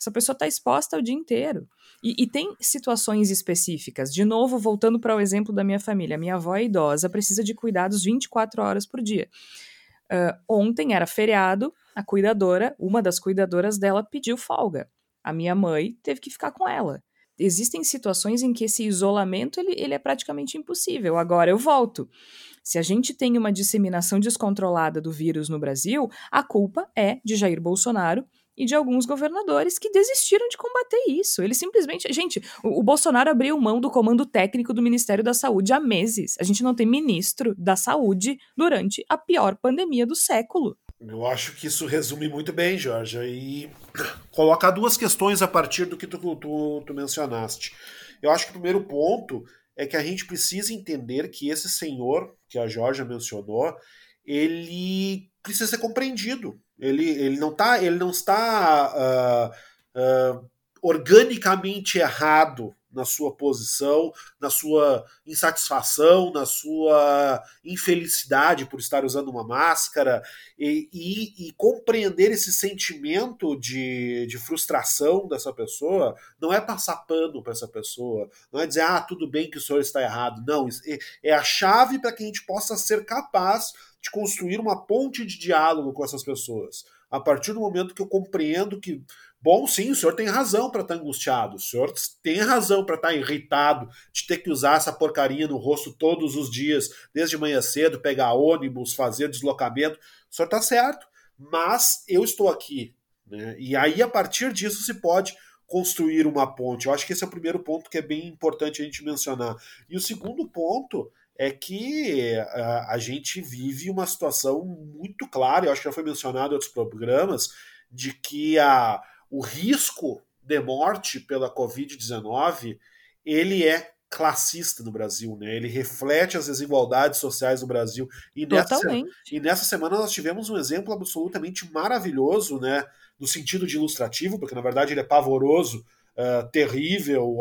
A: Essa pessoa está exposta o dia inteiro. E, e, tem situações específicas. De novo, voltando para o exemplo da minha família. Minha avó é idosa, precisa de cuidados 24 horas por dia. Uh, ontem era feriado, a cuidadora, uma das cuidadoras dela, pediu folga. A minha mãe teve que ficar com ela. Existem situações em que esse isolamento ele, ele é praticamente impossível. Agora eu volto. Se a gente tem uma disseminação descontrolada do vírus no Brasil, a culpa é de Jair Bolsonaro e de alguns governadores que desistiram de combater isso. Eles simplesmente. Gente, o, o, Bolsonaro abriu mão do comando técnico do Ministério da Saúde há meses. A gente não tem ministro da saúde durante a pior pandemia do século.
D: Eu acho que isso resume muito bem, Jorge, e colocar duas questões a partir do que tu, tu, tu mencionaste. Eu acho que o primeiro ponto é que a gente precisa entender que esse senhor, que a Jorge mencionou, ele precisa ser compreendido. Ele, ele não tá, ele não está uh, uh, organicamente errado na sua posição, na sua insatisfação, na sua infelicidade por estar usando uma máscara e, e, e, compreender esse sentimento de, de frustração dessa pessoa não é passar pano para essa pessoa, não é dizer, ah, tudo bem que o senhor está errado. Não, é, é a chave para que a gente possa ser capaz de construir uma ponte de diálogo com essas pessoas. A partir do momento que eu compreendo que Bom, sim, o senhor tem razão para estar tá angustiado, o senhor tem razão para estar tá irritado de ter que usar essa porcaria no rosto todos os dias, desde manhã cedo, pegar ônibus, fazer deslocamento. O senhor está certo, mas eu estou aqui. Né? E aí, a partir disso, se pode construir uma ponte. Eu acho que esse é o primeiro ponto que é bem importante a gente mencionar. E o segundo ponto é que a, a gente vive uma situação muito clara, eu acho que já foi mencionado em outros programas, de que a o risco de morte pela Covid-19 ele é classista no Brasil, né? Ele reflete as desigualdades sociais no Brasil. E nessa, e nessa semana nós tivemos um exemplo absolutamente maravilhoso, né? No sentido de ilustrativo, porque na verdade ele é pavoroso, uh, terrível,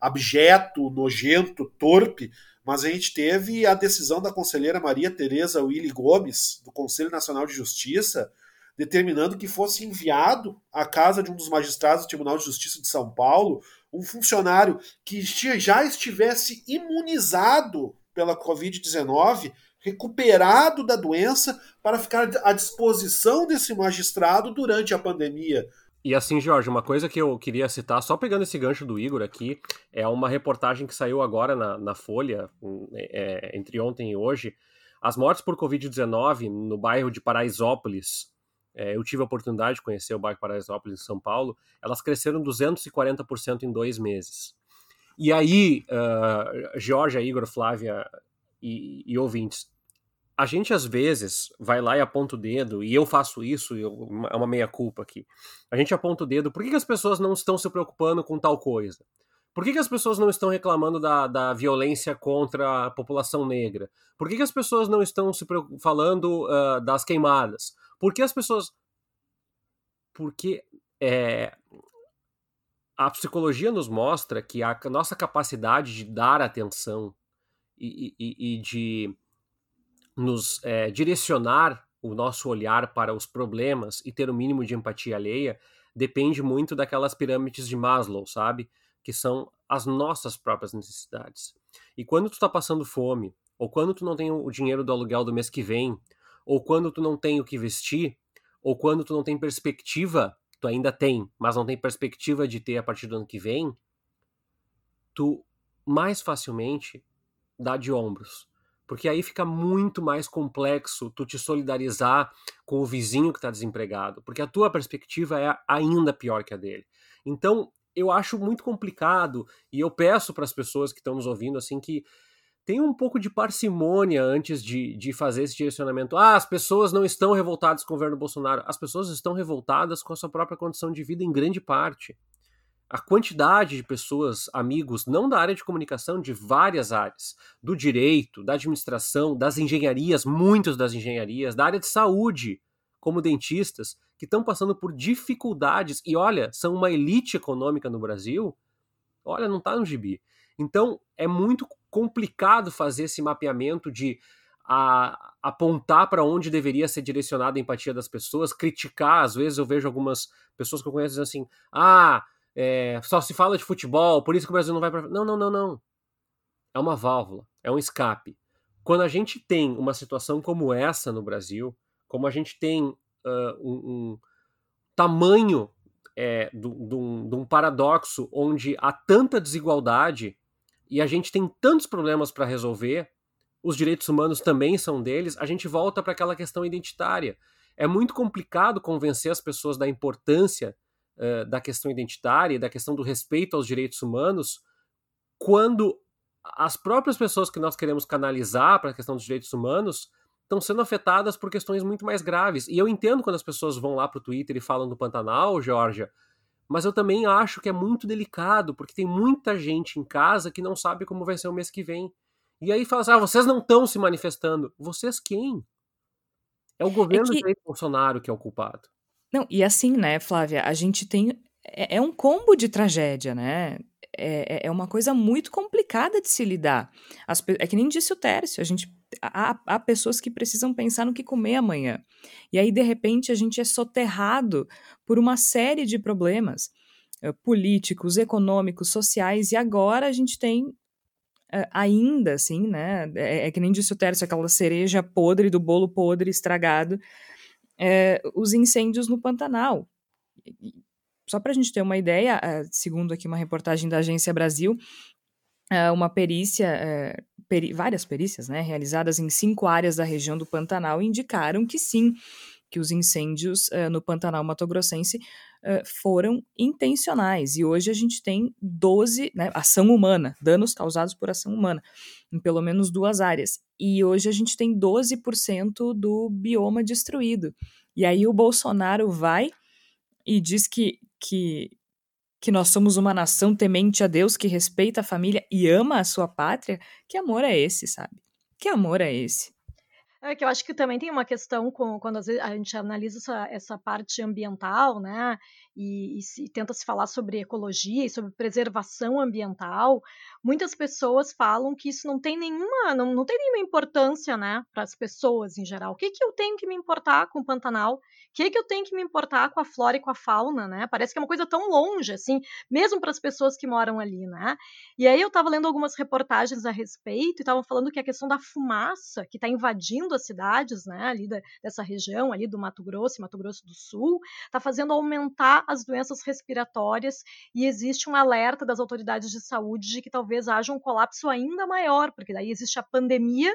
D: abjeto, nojento, torpe. Mas a gente teve a decisão da conselheira Maria Tereza Willy Gomes, do Conselho Nacional de Justiça, determinando que fosse enviado à casa de um dos magistrados do Tribunal de Justiça de São Paulo um funcionário que já estivesse imunizado pela Covid-19, recuperado da doença, para ficar à disposição desse magistrado durante a pandemia.
E: E assim, Jorge, uma coisa que eu queria citar, só pegando esse gancho do Igor aqui, é uma reportagem que saiu agora na, na Folha, é, entre ontem e hoje. As mortes por Covid-19 no bairro de Paraisópolis, é, eu tive a oportunidade de conhecer o bairro Paraisópolis em São Paulo, elas cresceram 240% em dois meses. E aí, uh, Igor, Flávia e, e, ouvintes, a gente às vezes vai lá e aponta o dedo, e eu faço isso, eu, é uma meia-culpa aqui. A gente aponta o dedo, por que, que as pessoas não estão se preocupando com tal coisa? Por que, que as pessoas não estão reclamando da, da violência contra a população negra? Por que, que as pessoas não estão se falando uh, das queimadas? Por que as pessoas. Porque é, a psicologia nos mostra que a nossa capacidade de dar atenção e, e, e de nos é, direcionar o nosso olhar para os problemas e ter o mínimo de empatia alheia depende muito daquelas pirâmides de Maslow, sabe? Que são as nossas próprias necessidades. E quando tu está passando fome, ou quando tu não tem o dinheiro do aluguel do mês que vem, ou quando tu não tem o que vestir, ou quando tu não tem perspectiva, tu ainda tem, mas não tem perspectiva de ter a partir do ano que vem, tu mais facilmente dá de ombros. Porque aí fica muito mais complexo tu te solidarizar com o vizinho que está desempregado, porque a tua perspectiva é ainda pior que a dele. Então, eu acho muito complicado e eu peço para as pessoas que estão nos ouvindo assim que tenha um pouco de parcimônia antes de, de fazer esse direcionamento. Ah, as pessoas não estão revoltadas com o governo Bolsonaro. As pessoas estão revoltadas com a sua própria condição de vida em grande parte. A quantidade de pessoas, amigos, não da área de comunicação, de várias áreas, do direito, da administração, das engenharias, muitas das engenharias, da área de saúde, como dentistas, que estão passando por dificuldades. E olha, são uma elite econômica no Brasil. Olha, não está no gibi. Então, é muito complicado fazer esse mapeamento de a, apontar para onde deveria ser direcionada a empatia das pessoas, criticar. Às vezes eu vejo algumas pessoas que eu conheço dizendo assim: ah, é, só se fala de futebol, por isso que o Brasil não vai para. Não, não, não, não. É uma válvula, é um escape. Quando a gente tem uma situação como essa no Brasil, como a gente tem uh, um, um, tamanho é, de, um paradoxo onde há tanta desigualdade e a gente tem tantos problemas para resolver, os direitos humanos também são deles, a gente volta para aquela questão identitária. é muito complicado convencer as pessoas da importância uh, da questão identitária e da questão do respeito aos direitos humanos quando as próprias pessoas que nós queremos canalizar para a questão dos direitos humanos estão sendo afetadas por questões muito mais graves. E eu entendo quando as pessoas vão lá para o Twitter e falam do Pantanal, Georgia, mas eu também acho que é muito delicado, porque tem muita gente em casa que não sabe como vai ser o mês que vem. E aí fala assim, ah, vocês não estão se manifestando. Vocês quem? É o governo é que... de Bolsonaro que é o culpado.
A: Não, e assim, né, Flávia, a gente tem. É, é um combo de tragédia, né? É, é, é uma coisa muito complicada de se lidar. As, é que nem disse o Tércio, a gente há, há, pessoas que precisam pensar no que comer amanhã. E aí, de repente, a gente é soterrado por uma série de problemas uh, políticos, econômicos, sociais, e agora a gente tem uh, ainda, assim, né? É, é, que nem disse o Tércio, aquela cereja podre do bolo podre estragado, uh, os incêndios no Pantanal. Só para a gente ter uma ideia, segundo aqui uma reportagem da Agência Brasil, uma perícia, peri várias perícias, né, realizadas em cinco áreas da região do Pantanal indicaram que sim, que os incêndios no Pantanal Mato Grossense foram intencionais. E hoje a gente tem 12, né, ação humana, danos causados por ação humana, em pelo menos duas áreas. E hoje a gente tem 12% do bioma destruído. E aí o Bolsonaro vai e diz que, que, que nós somos uma nação temente a Deus, que respeita a família e ama a sua pátria, que amor é esse, sabe? Que amor é esse?
C: É que eu acho que também tem uma questão com, quando a gente analisa essa, essa parte ambiental, né? E, e, se, tenta se falar sobre ecologia e sobre preservação ambiental, muitas pessoas falam que isso não tem nenhuma, não, não tem nenhuma importância, né, para as pessoas em geral. O que, que eu tenho que me importar com o Pantanal? O que, que eu tenho que me importar com a flora e com a fauna, né? Parece que é uma coisa tão longe, assim, mesmo para as pessoas que moram ali, né? E aí eu estava lendo algumas reportagens a respeito e estavam falando que a questão da fumaça que está invadindo as cidades, né, ali da, dessa região, ali do Mato Grosso, Mato Grosso do Sul, está fazendo aumentar as doenças respiratórias e existe um alerta das autoridades de saúde de que talvez haja um colapso ainda maior, porque daí existe a pandemia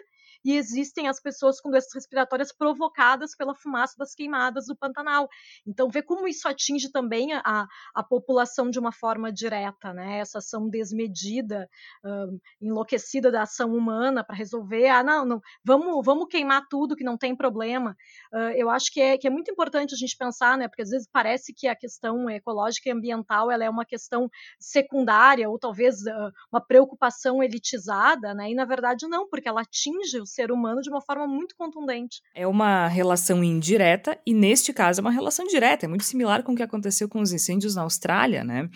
C: e existem as pessoas com doenças respiratórias provocadas pela fumaça das queimadas do Pantanal. Então, vê como isso atinge também a, a população de uma forma direta, né? Essa ação desmedida, um, enlouquecida da ação humana para resolver, ah, não, não, vamos, vamos queimar tudo que não tem problema. Uh, eu acho que é, que é muito importante a gente pensar, né? Porque às vezes parece que a questão ecológica e ambiental ela é uma questão secundária ou talvez uh, uma preocupação elitizada, né? E na verdade não, porque ela atinge os ser humano de uma forma muito contundente.
A: É uma relação indireta e, neste caso, é uma relação direta. É muito similar com o que aconteceu com os incêndios na Austrália, né?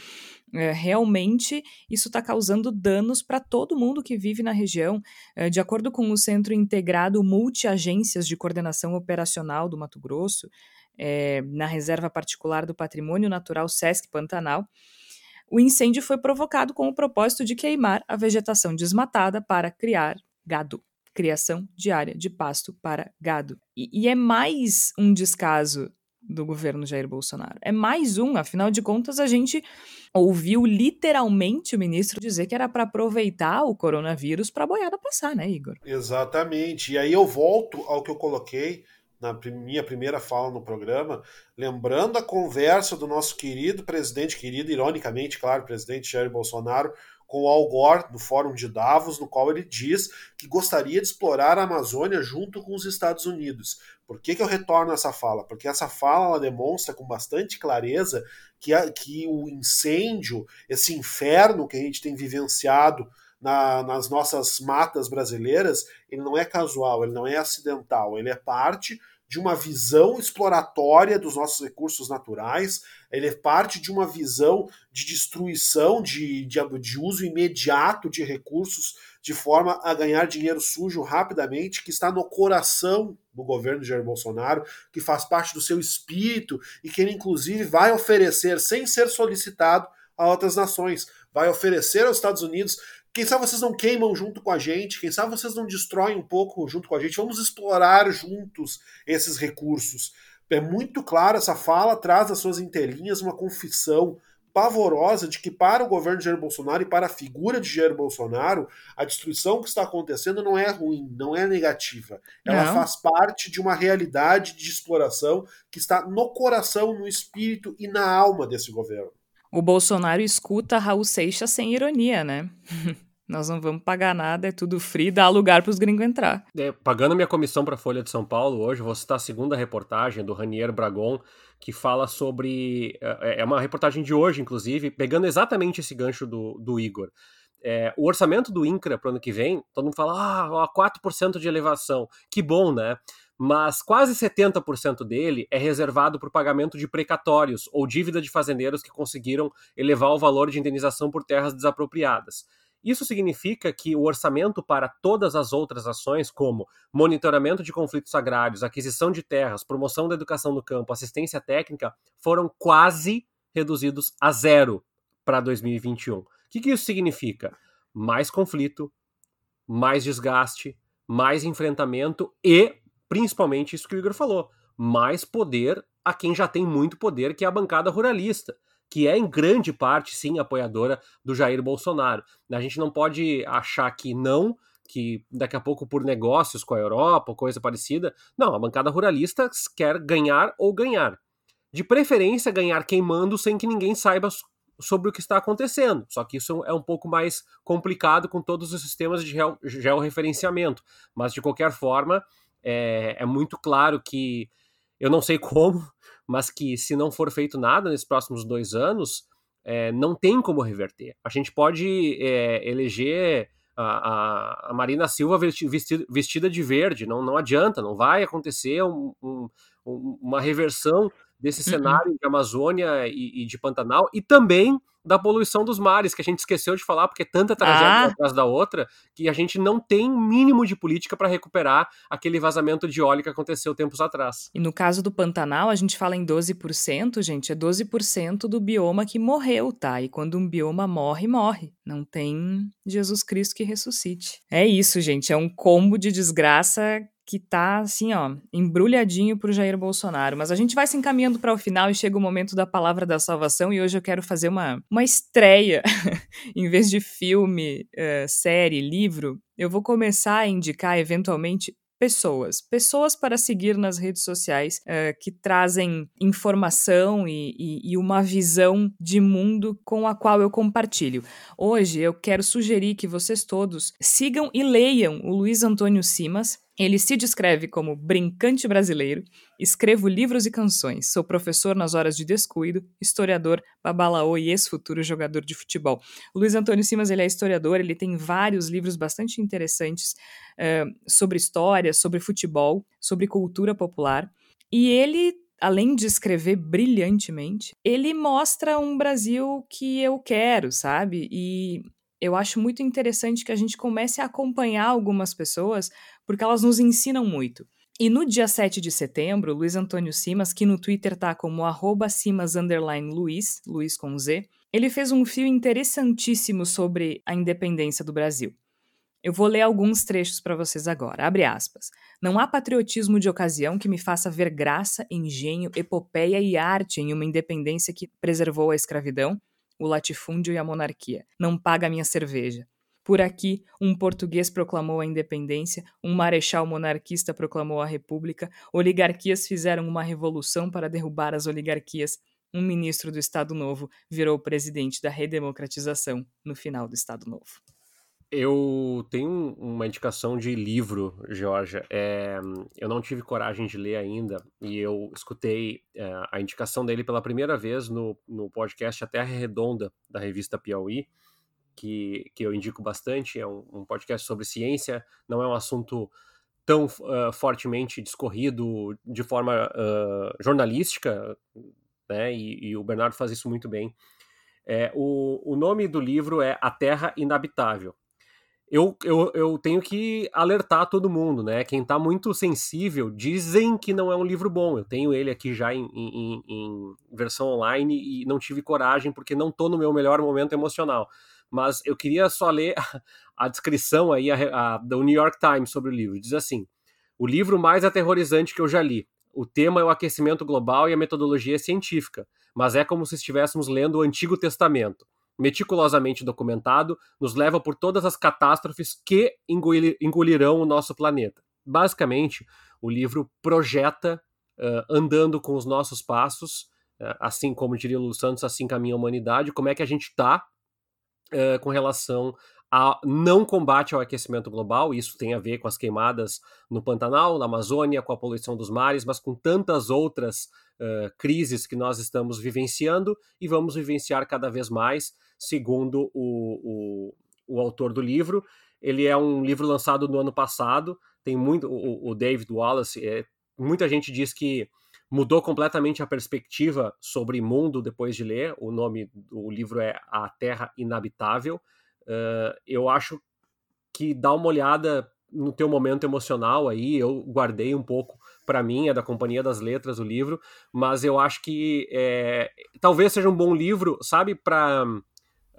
A: É, realmente isso está causando danos para todo mundo que vive na região. É, de acordo com o Centro Integrado Multiagências de Coordenação Operacional do Mato Grosso, é, na Reserva Particular do Patrimônio Natural Sesc Pantanal, o incêndio foi provocado com o propósito de queimar a vegetação desmatada para criar gado criação diária de pasto para gado. E, e, é mais um descaso do governo Jair Bolsonaro. É mais um, afinal de contas, a gente ouviu literalmente o ministro dizer que era para aproveitar o coronavírus para a boiada passar, né, Igor?
D: Exatamente. E aí eu volto ao que eu coloquei na minha primeira fala no programa, lembrando a conversa do nosso querido presidente, querido, ironicamente, claro, presidente Jair Bolsonaro, com o Al Gore no Fórum de Davos, no qual ele diz que gostaria de explorar a Amazônia junto com os Estados Unidos. Por que, que eu retorno essa fala? Porque essa fala ela demonstra com bastante clareza que, a, que o incêndio, esse inferno que a gente tem vivenciado na, nas nossas matas brasileiras, ele não é casual, ele não é acidental, ele é parte de uma visão exploratória dos nossos recursos naturais, ele é parte de uma visão de destruição, de, de, de, uso imediato de recursos, de forma a ganhar dinheiro sujo rapidamente, que está no coração do governo de Jair Bolsonaro, que faz parte do seu espírito e que ele, inclusive, vai oferecer, sem ser solicitado, a outras nações. Vai oferecer aos Estados Unidos quem sabe vocês não queimam junto com a gente, quem sabe vocês não destroem um pouco junto com a gente. Vamos explorar juntos esses recursos. É muito claro essa fala, traz as suas entrelinhas uma confissão pavorosa de que para o governo de Jair Bolsonaro e para a figura de Jair Bolsonaro, a destruição que está acontecendo não é ruim, não é negativa. Ela não. faz parte de uma realidade de exploração que está no coração, no espírito e na alma desse governo.
A: O Bolsonaro escuta Raul Seixas sem ironia, né? Nós não vamos pagar nada, é tudo free, dá lugar para os gringos entrar.
E: É, pagando minha comissão para a Folha de São Paulo hoje, vou citar a segunda reportagem do Ranier Bragon, que fala sobre. É, é uma reportagem de hoje, inclusive, pegando exatamente esse gancho do, do Igor. É, o orçamento do INCRA para o ano que vem, todo mundo fala, ah, 4% de elevação. Que bom, né? Mas quase 70% dele é reservado para o pagamento de precatórios ou dívida de fazendeiros que conseguiram elevar o valor de indenização por terras desapropriadas. Isso significa que o orçamento para todas as outras ações, como monitoramento de conflitos agrários, aquisição de terras, promoção da educação no campo, assistência técnica, foram quase reduzidos a zero para 2021. O que, que isso significa? Mais conflito, mais desgaste, mais enfrentamento e, principalmente, isso que o Igor falou, mais poder a quem já tem muito poder, que é a bancada ruralista que é em grande parte, sim, apoiadora do Jair Bolsonaro. A gente não pode achar que não, que daqui a pouco por negócios com a Europa ou coisa parecida. Não, a bancada ruralista quer ganhar ou ganhar. De preferência, ganhar queimando sem que ninguém saiba sobre o que está acontecendo. Só que isso é um pouco mais complicado com todos os sistemas de georreferenciamento. Mas, de qualquer forma, é, é muito claro que eu não sei como, mas que se não for feito nada nesses próximos dois anos, é, não tem como reverter. A gente pode é, eleger a, a, a, Marina Silva vestida, vestida, de verde, não, não adianta, não vai acontecer um, um, uma reversão desse uhum. cenário de Amazônia e, e, de Pantanal, e também da poluição dos mares, que a gente esqueceu de falar, porque é tanta tragédia ah. atrás da outra, que a gente não tem mínimo de política para recuperar aquele vazamento de óleo que aconteceu tempos atrás.
A: E no caso do Pantanal, a gente fala em 12%, gente, é 12% do bioma que morreu, tá? E quando um bioma morre, morre. Não tem Jesus Cristo que ressuscite. É isso, gente, é um combo de desgraça que tá assim, ó, embrulhadinho pro Jair Bolsonaro. Mas a gente vai se encaminhando para o final e chega o momento da palavra da salvação e hoje eu quero fazer uma, uma estreia. em vez de filme, uh, série, livro, eu vou começar a indicar eventualmente pessoas. Pessoas para seguir nas redes sociais uh, que trazem informação e, e, e, uma visão de mundo com a qual eu compartilho. Hoje eu quero sugerir que vocês todos sigam e leiam o Luiz Antônio Simas. Ele se descreve como brincante brasileiro, escrevo livros e canções, sou professor nas horas de descuido, historiador, babalaô e ex-futuro jogador de futebol. O Luiz Antônio Simas ele é historiador, ele tem vários livros bastante interessantes uh, sobre história, sobre futebol, sobre cultura popular. E ele além de escrever brilhantemente, ele mostra um Brasil que eu quero, sabe? E eu acho muito interessante que a gente comece a acompanhar algumas pessoas, porque elas nos ensinam muito. E no dia 7 de setembro, Luiz Antônio Simas, que no Twitter tá como arroba Simas Luiz, Luiz com Z, ele fez um fio interessantíssimo sobre a independência do Brasil. Eu vou ler alguns trechos para vocês agora. Abre aspas. Não há patriotismo de ocasião que me faça ver graça, engenho, epopeia e arte em uma independência que preservou a escravidão, o latifúndio e a monarquia. Não paga minha cerveja. Por aqui, um português proclamou a independência, um marechal monarquista proclamou a república, oligarquias fizeram uma revolução para derrubar as oligarquias. Um ministro do Estado Novo virou presidente da redemocratização no final do Estado Novo.
E: Eu tenho uma indicação de livro, Georgia. É, eu não tive coragem de ler ainda e eu escutei é, a indicação dele pela primeira vez no, no podcast A Terra Redonda, da revista Piauí, que, que eu indico bastante. É um, um podcast sobre ciência, não é um assunto tão uh, fortemente discorrido de forma uh, jornalística, né? E, e, o Bernardo faz isso muito bem. É, o, o nome do livro é A Terra Inabitável eu, eu, eu tenho que alertar todo mundo, né? Quem tá muito sensível, dizem que não é um livro bom. Eu tenho ele aqui já em, em, em versão online e não tive coragem porque não tô no meu melhor momento emocional. Mas eu queria só ler a, a descrição aí a, a, do New York Times sobre o livro. Diz assim: o livro mais aterrorizante que eu já li. O tema é o aquecimento global e a metodologia científica. mas é como se estivéssemos lendo o Antigo Testamento. Meticulosamente documentado, nos leva por todas as catástrofes que engolirão o nosso planeta. Basicamente, o livro projeta, uh, andando com os nossos passos, uh, assim como diria Lulu Santos, assim caminha a humanidade, como é que a gente está uh, com relação a não combate ao aquecimento global, isso tem a ver com as queimadas no Pantanal, na Amazônia, com a poluição dos mares, mas com tantas outras uh, crises que nós estamos vivenciando e vamos vivenciar cada vez mais, segundo o, o, o autor do livro. Ele é um livro lançado no ano passado, tem muito. O, o David Wallace, é, muita gente diz que mudou completamente a perspectiva sobre mundo depois de ler. O nome do livro é A Terra Inabitável. Uh, eu acho que dá uma olhada no teu momento emocional aí, eu guardei um pouco para mim, é da Companhia das Letras o livro, mas eu acho que é, talvez seja um bom livro, sabe, para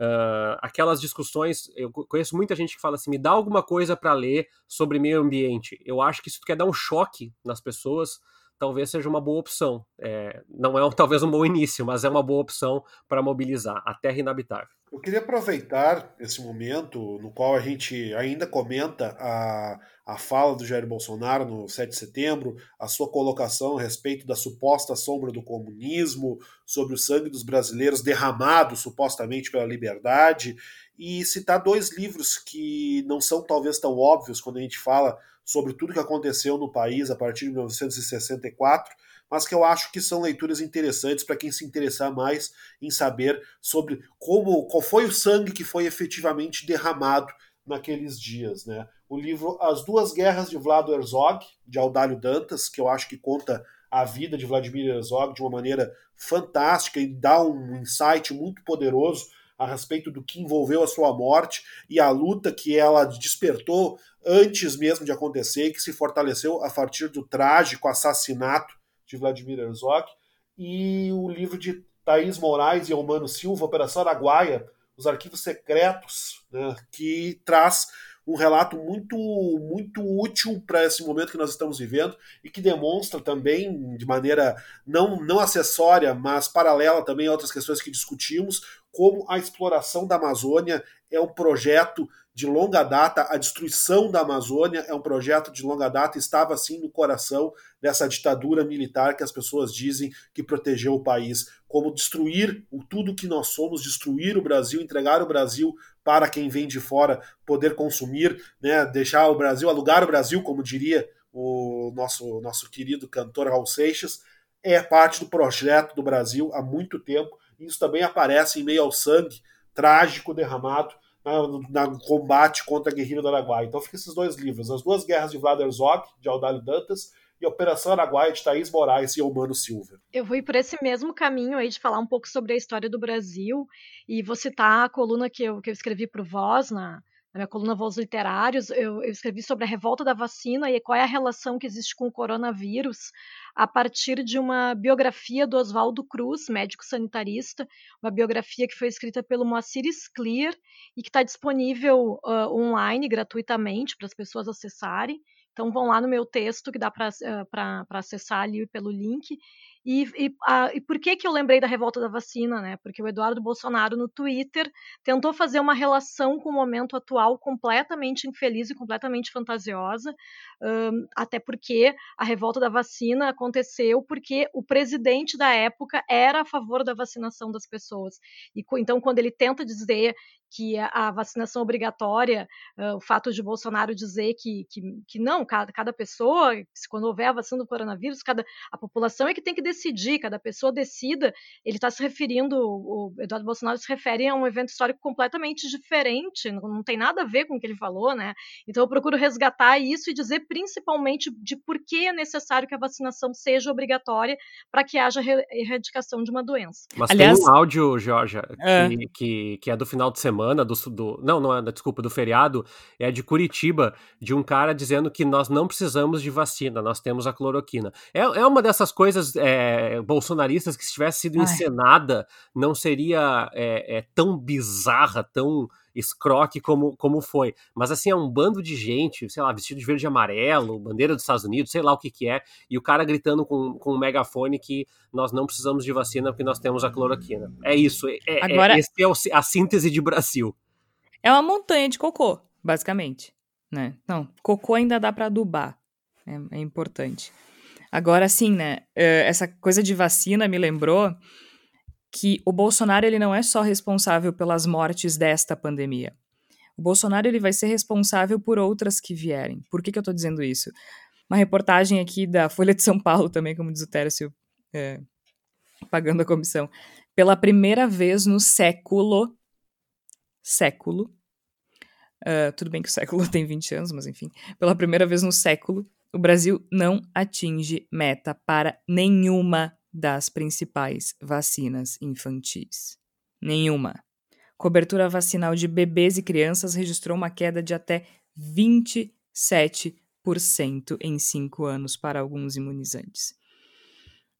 E: uh, aquelas discussões. Eu conheço muita gente que fala assim: me dá alguma coisa para ler sobre meio ambiente. Eu acho que tu quer dar um choque nas pessoas, talvez seja uma boa opção. É, não é talvez um bom início, mas é uma boa opção para mobilizar a Terra Inabitável.
D: Eu queria aproveitar esse momento no qual a gente ainda comenta a, a fala do Jair Bolsonaro no 7 de setembro, a sua colocação a respeito da suposta sombra do comunismo, sobre o sangue dos brasileiros derramado supostamente pela liberdade, e citar dois livros que não são talvez tão óbvios quando a gente fala sobre tudo que aconteceu no país a partir de 1964 mas que eu acho que são leituras interessantes para quem se interessar mais em saber sobre como qual foi o sangue que foi efetivamente derramado naqueles dias, né? O livro As Duas Guerras de Vlad Herzog, de Audálio Dantas, que eu acho que conta a vida de Vladimir Herzog de uma maneira fantástica e dá um insight muito poderoso a respeito do que envolveu a sua morte e a luta que ela despertou antes mesmo de acontecer e que se fortaleceu a partir do trágico assassinato de Vladimir Herzog, e o livro de Thaís Moraes e Almano Silva, Operação Araguaia, Os Arquivos Secretos, né, que traz um relato muito muito útil para esse momento que nós estamos vivendo e que demonstra também de maneira não não acessória, mas paralela também a outras questões que discutimos, como a exploração da Amazônia é um projeto de longa data, a destruição da Amazônia é um projeto de longa data, estava assim no coração dessa ditadura militar que as pessoas dizem que protegeu o país. Como destruir o tudo que nós somos, destruir o Brasil, entregar o Brasil para quem vem de fora poder consumir, né, deixar o Brasil, alugar o Brasil, como diria o nosso, nosso querido cantor Raul Seixas, é parte do projeto do Brasil há muito tempo. Isso também aparece em meio ao sangue trágico derramado no, combate contra a guerrilha do Araguaia. Então fica esses dois livros, As Duas Guerras de Vlad Herzog, de Audálio Dantas, e Operação Araguaia, de Thaís Moraes e Humano Silva.
C: Eu vou ir por esse mesmo caminho aí de falar um pouco sobre a história do Brasil, e vou citar a coluna que eu, que eu escrevi para o Voz, na, na minha coluna Voz Literários, eu, eu, escrevi sobre a revolta da vacina e qual é a relação que existe com o coronavírus a partir de uma biografia do Oswaldo Cruz, médico sanitarista, uma biografia que foi escrita pelo Moacir Scliar e que está disponível uh, online gratuitamente para as pessoas acessarem. Então vão lá no meu texto que dá para uh, acessar ali pelo link e, e, a, e, por que, que eu lembrei da revolta da vacina, né? Porque o Eduardo Bolsonaro, no Twitter, tentou fazer uma relação com o momento atual completamente infeliz e completamente fantasiosa, um, até porque a revolta da vacina aconteceu porque o presidente da época era a favor da vacinação das pessoas. E então, quando ele tenta dizer que a, vacinação obrigatória, uh, o fato de Bolsonaro dizer que, que, que não, cada, cada pessoa, quando houver a vacina do coronavírus, cada, a população é que tem que decidir, cada pessoa decida, ele está se referindo, o Eduardo Bolsonaro se refere a um evento histórico completamente diferente, não, não, tem nada a ver com o que ele falou, né? Então eu procuro resgatar isso e dizer principalmente de por que é necessário que a vacinação seja obrigatória para que haja erradicação de uma doença.
E: Mas Aliás, tem um áudio, Georgia, é. Que, que, que é do final de semana semana do, do não, não é, desculpa, do feriado, é de Curitiba, de um cara dizendo que nós não precisamos de vacina, nós temos a cloroquina. É, é uma dessas coisas é, bolsonaristas que se tivesse sido Ai. encenada, não seria é, é, tão bizarra, tão escroque como, como foi. Mas assim, é um bando de gente, sei lá, vestido de verde e amarelo, bandeira dos Estados Unidos, sei lá o que que é, e o cara gritando com, com um megafone que nós não precisamos de vacina porque nós temos a cloroquina. É isso, é, é Agora, é, esse é a síntese de Brasil.
A: É uma montanha de cocô, basicamente, né? Não, cocô ainda dá para adubar, é, é importante. Agora, sim, né, eh, essa coisa de vacina me lembrou que o Bolsonaro ele não é só responsável pelas mortes desta pandemia. O Bolsonaro ele vai ser responsável por outras que vierem. Por que, que eu estou dizendo isso? Uma reportagem aqui da Folha de São Paulo também, como diz o Tércio, é, pagando a comissão. Pela primeira vez no século, século, uh, tudo bem que o século tem 20 anos, mas enfim, pela primeira vez no século, o Brasil não atinge meta para nenhuma das principais vacinas infantis. Nenhuma. Cobertura vacinal de bebês e crianças registrou uma queda de até 27% em cinco anos para alguns imunizantes.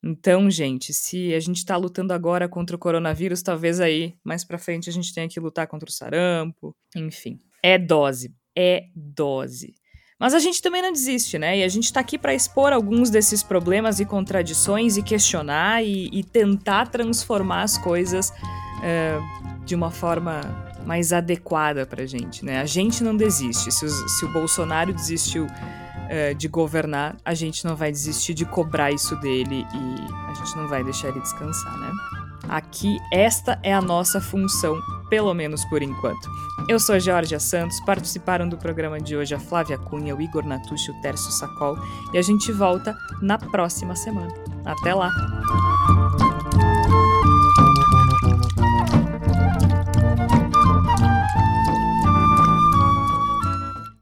A: Então, gente, se a gente está lutando agora contra o coronavírus, talvez aí mais para frente a gente tenha que lutar contra o sarampo, enfim. É dose, é dose. Mas a gente também não desiste, né? E a gente está aqui para expor alguns desses problemas e contradições e questionar e, e tentar transformar as coisas uh, de uma forma mais adequada para gente, né? A gente não desiste. Se, os, se o Bolsonaro desistiu uh, de governar, a gente não vai desistir de cobrar isso dele e a gente não vai deixar ele descansar, né? Aqui, esta é a nossa função, pelo menos por enquanto. Eu sou Georgia Santos, participaram do programa de hoje a Flávia Cunha, o Igor Natucci, o Tércio Sacol, e a gente volta na próxima semana. Até lá!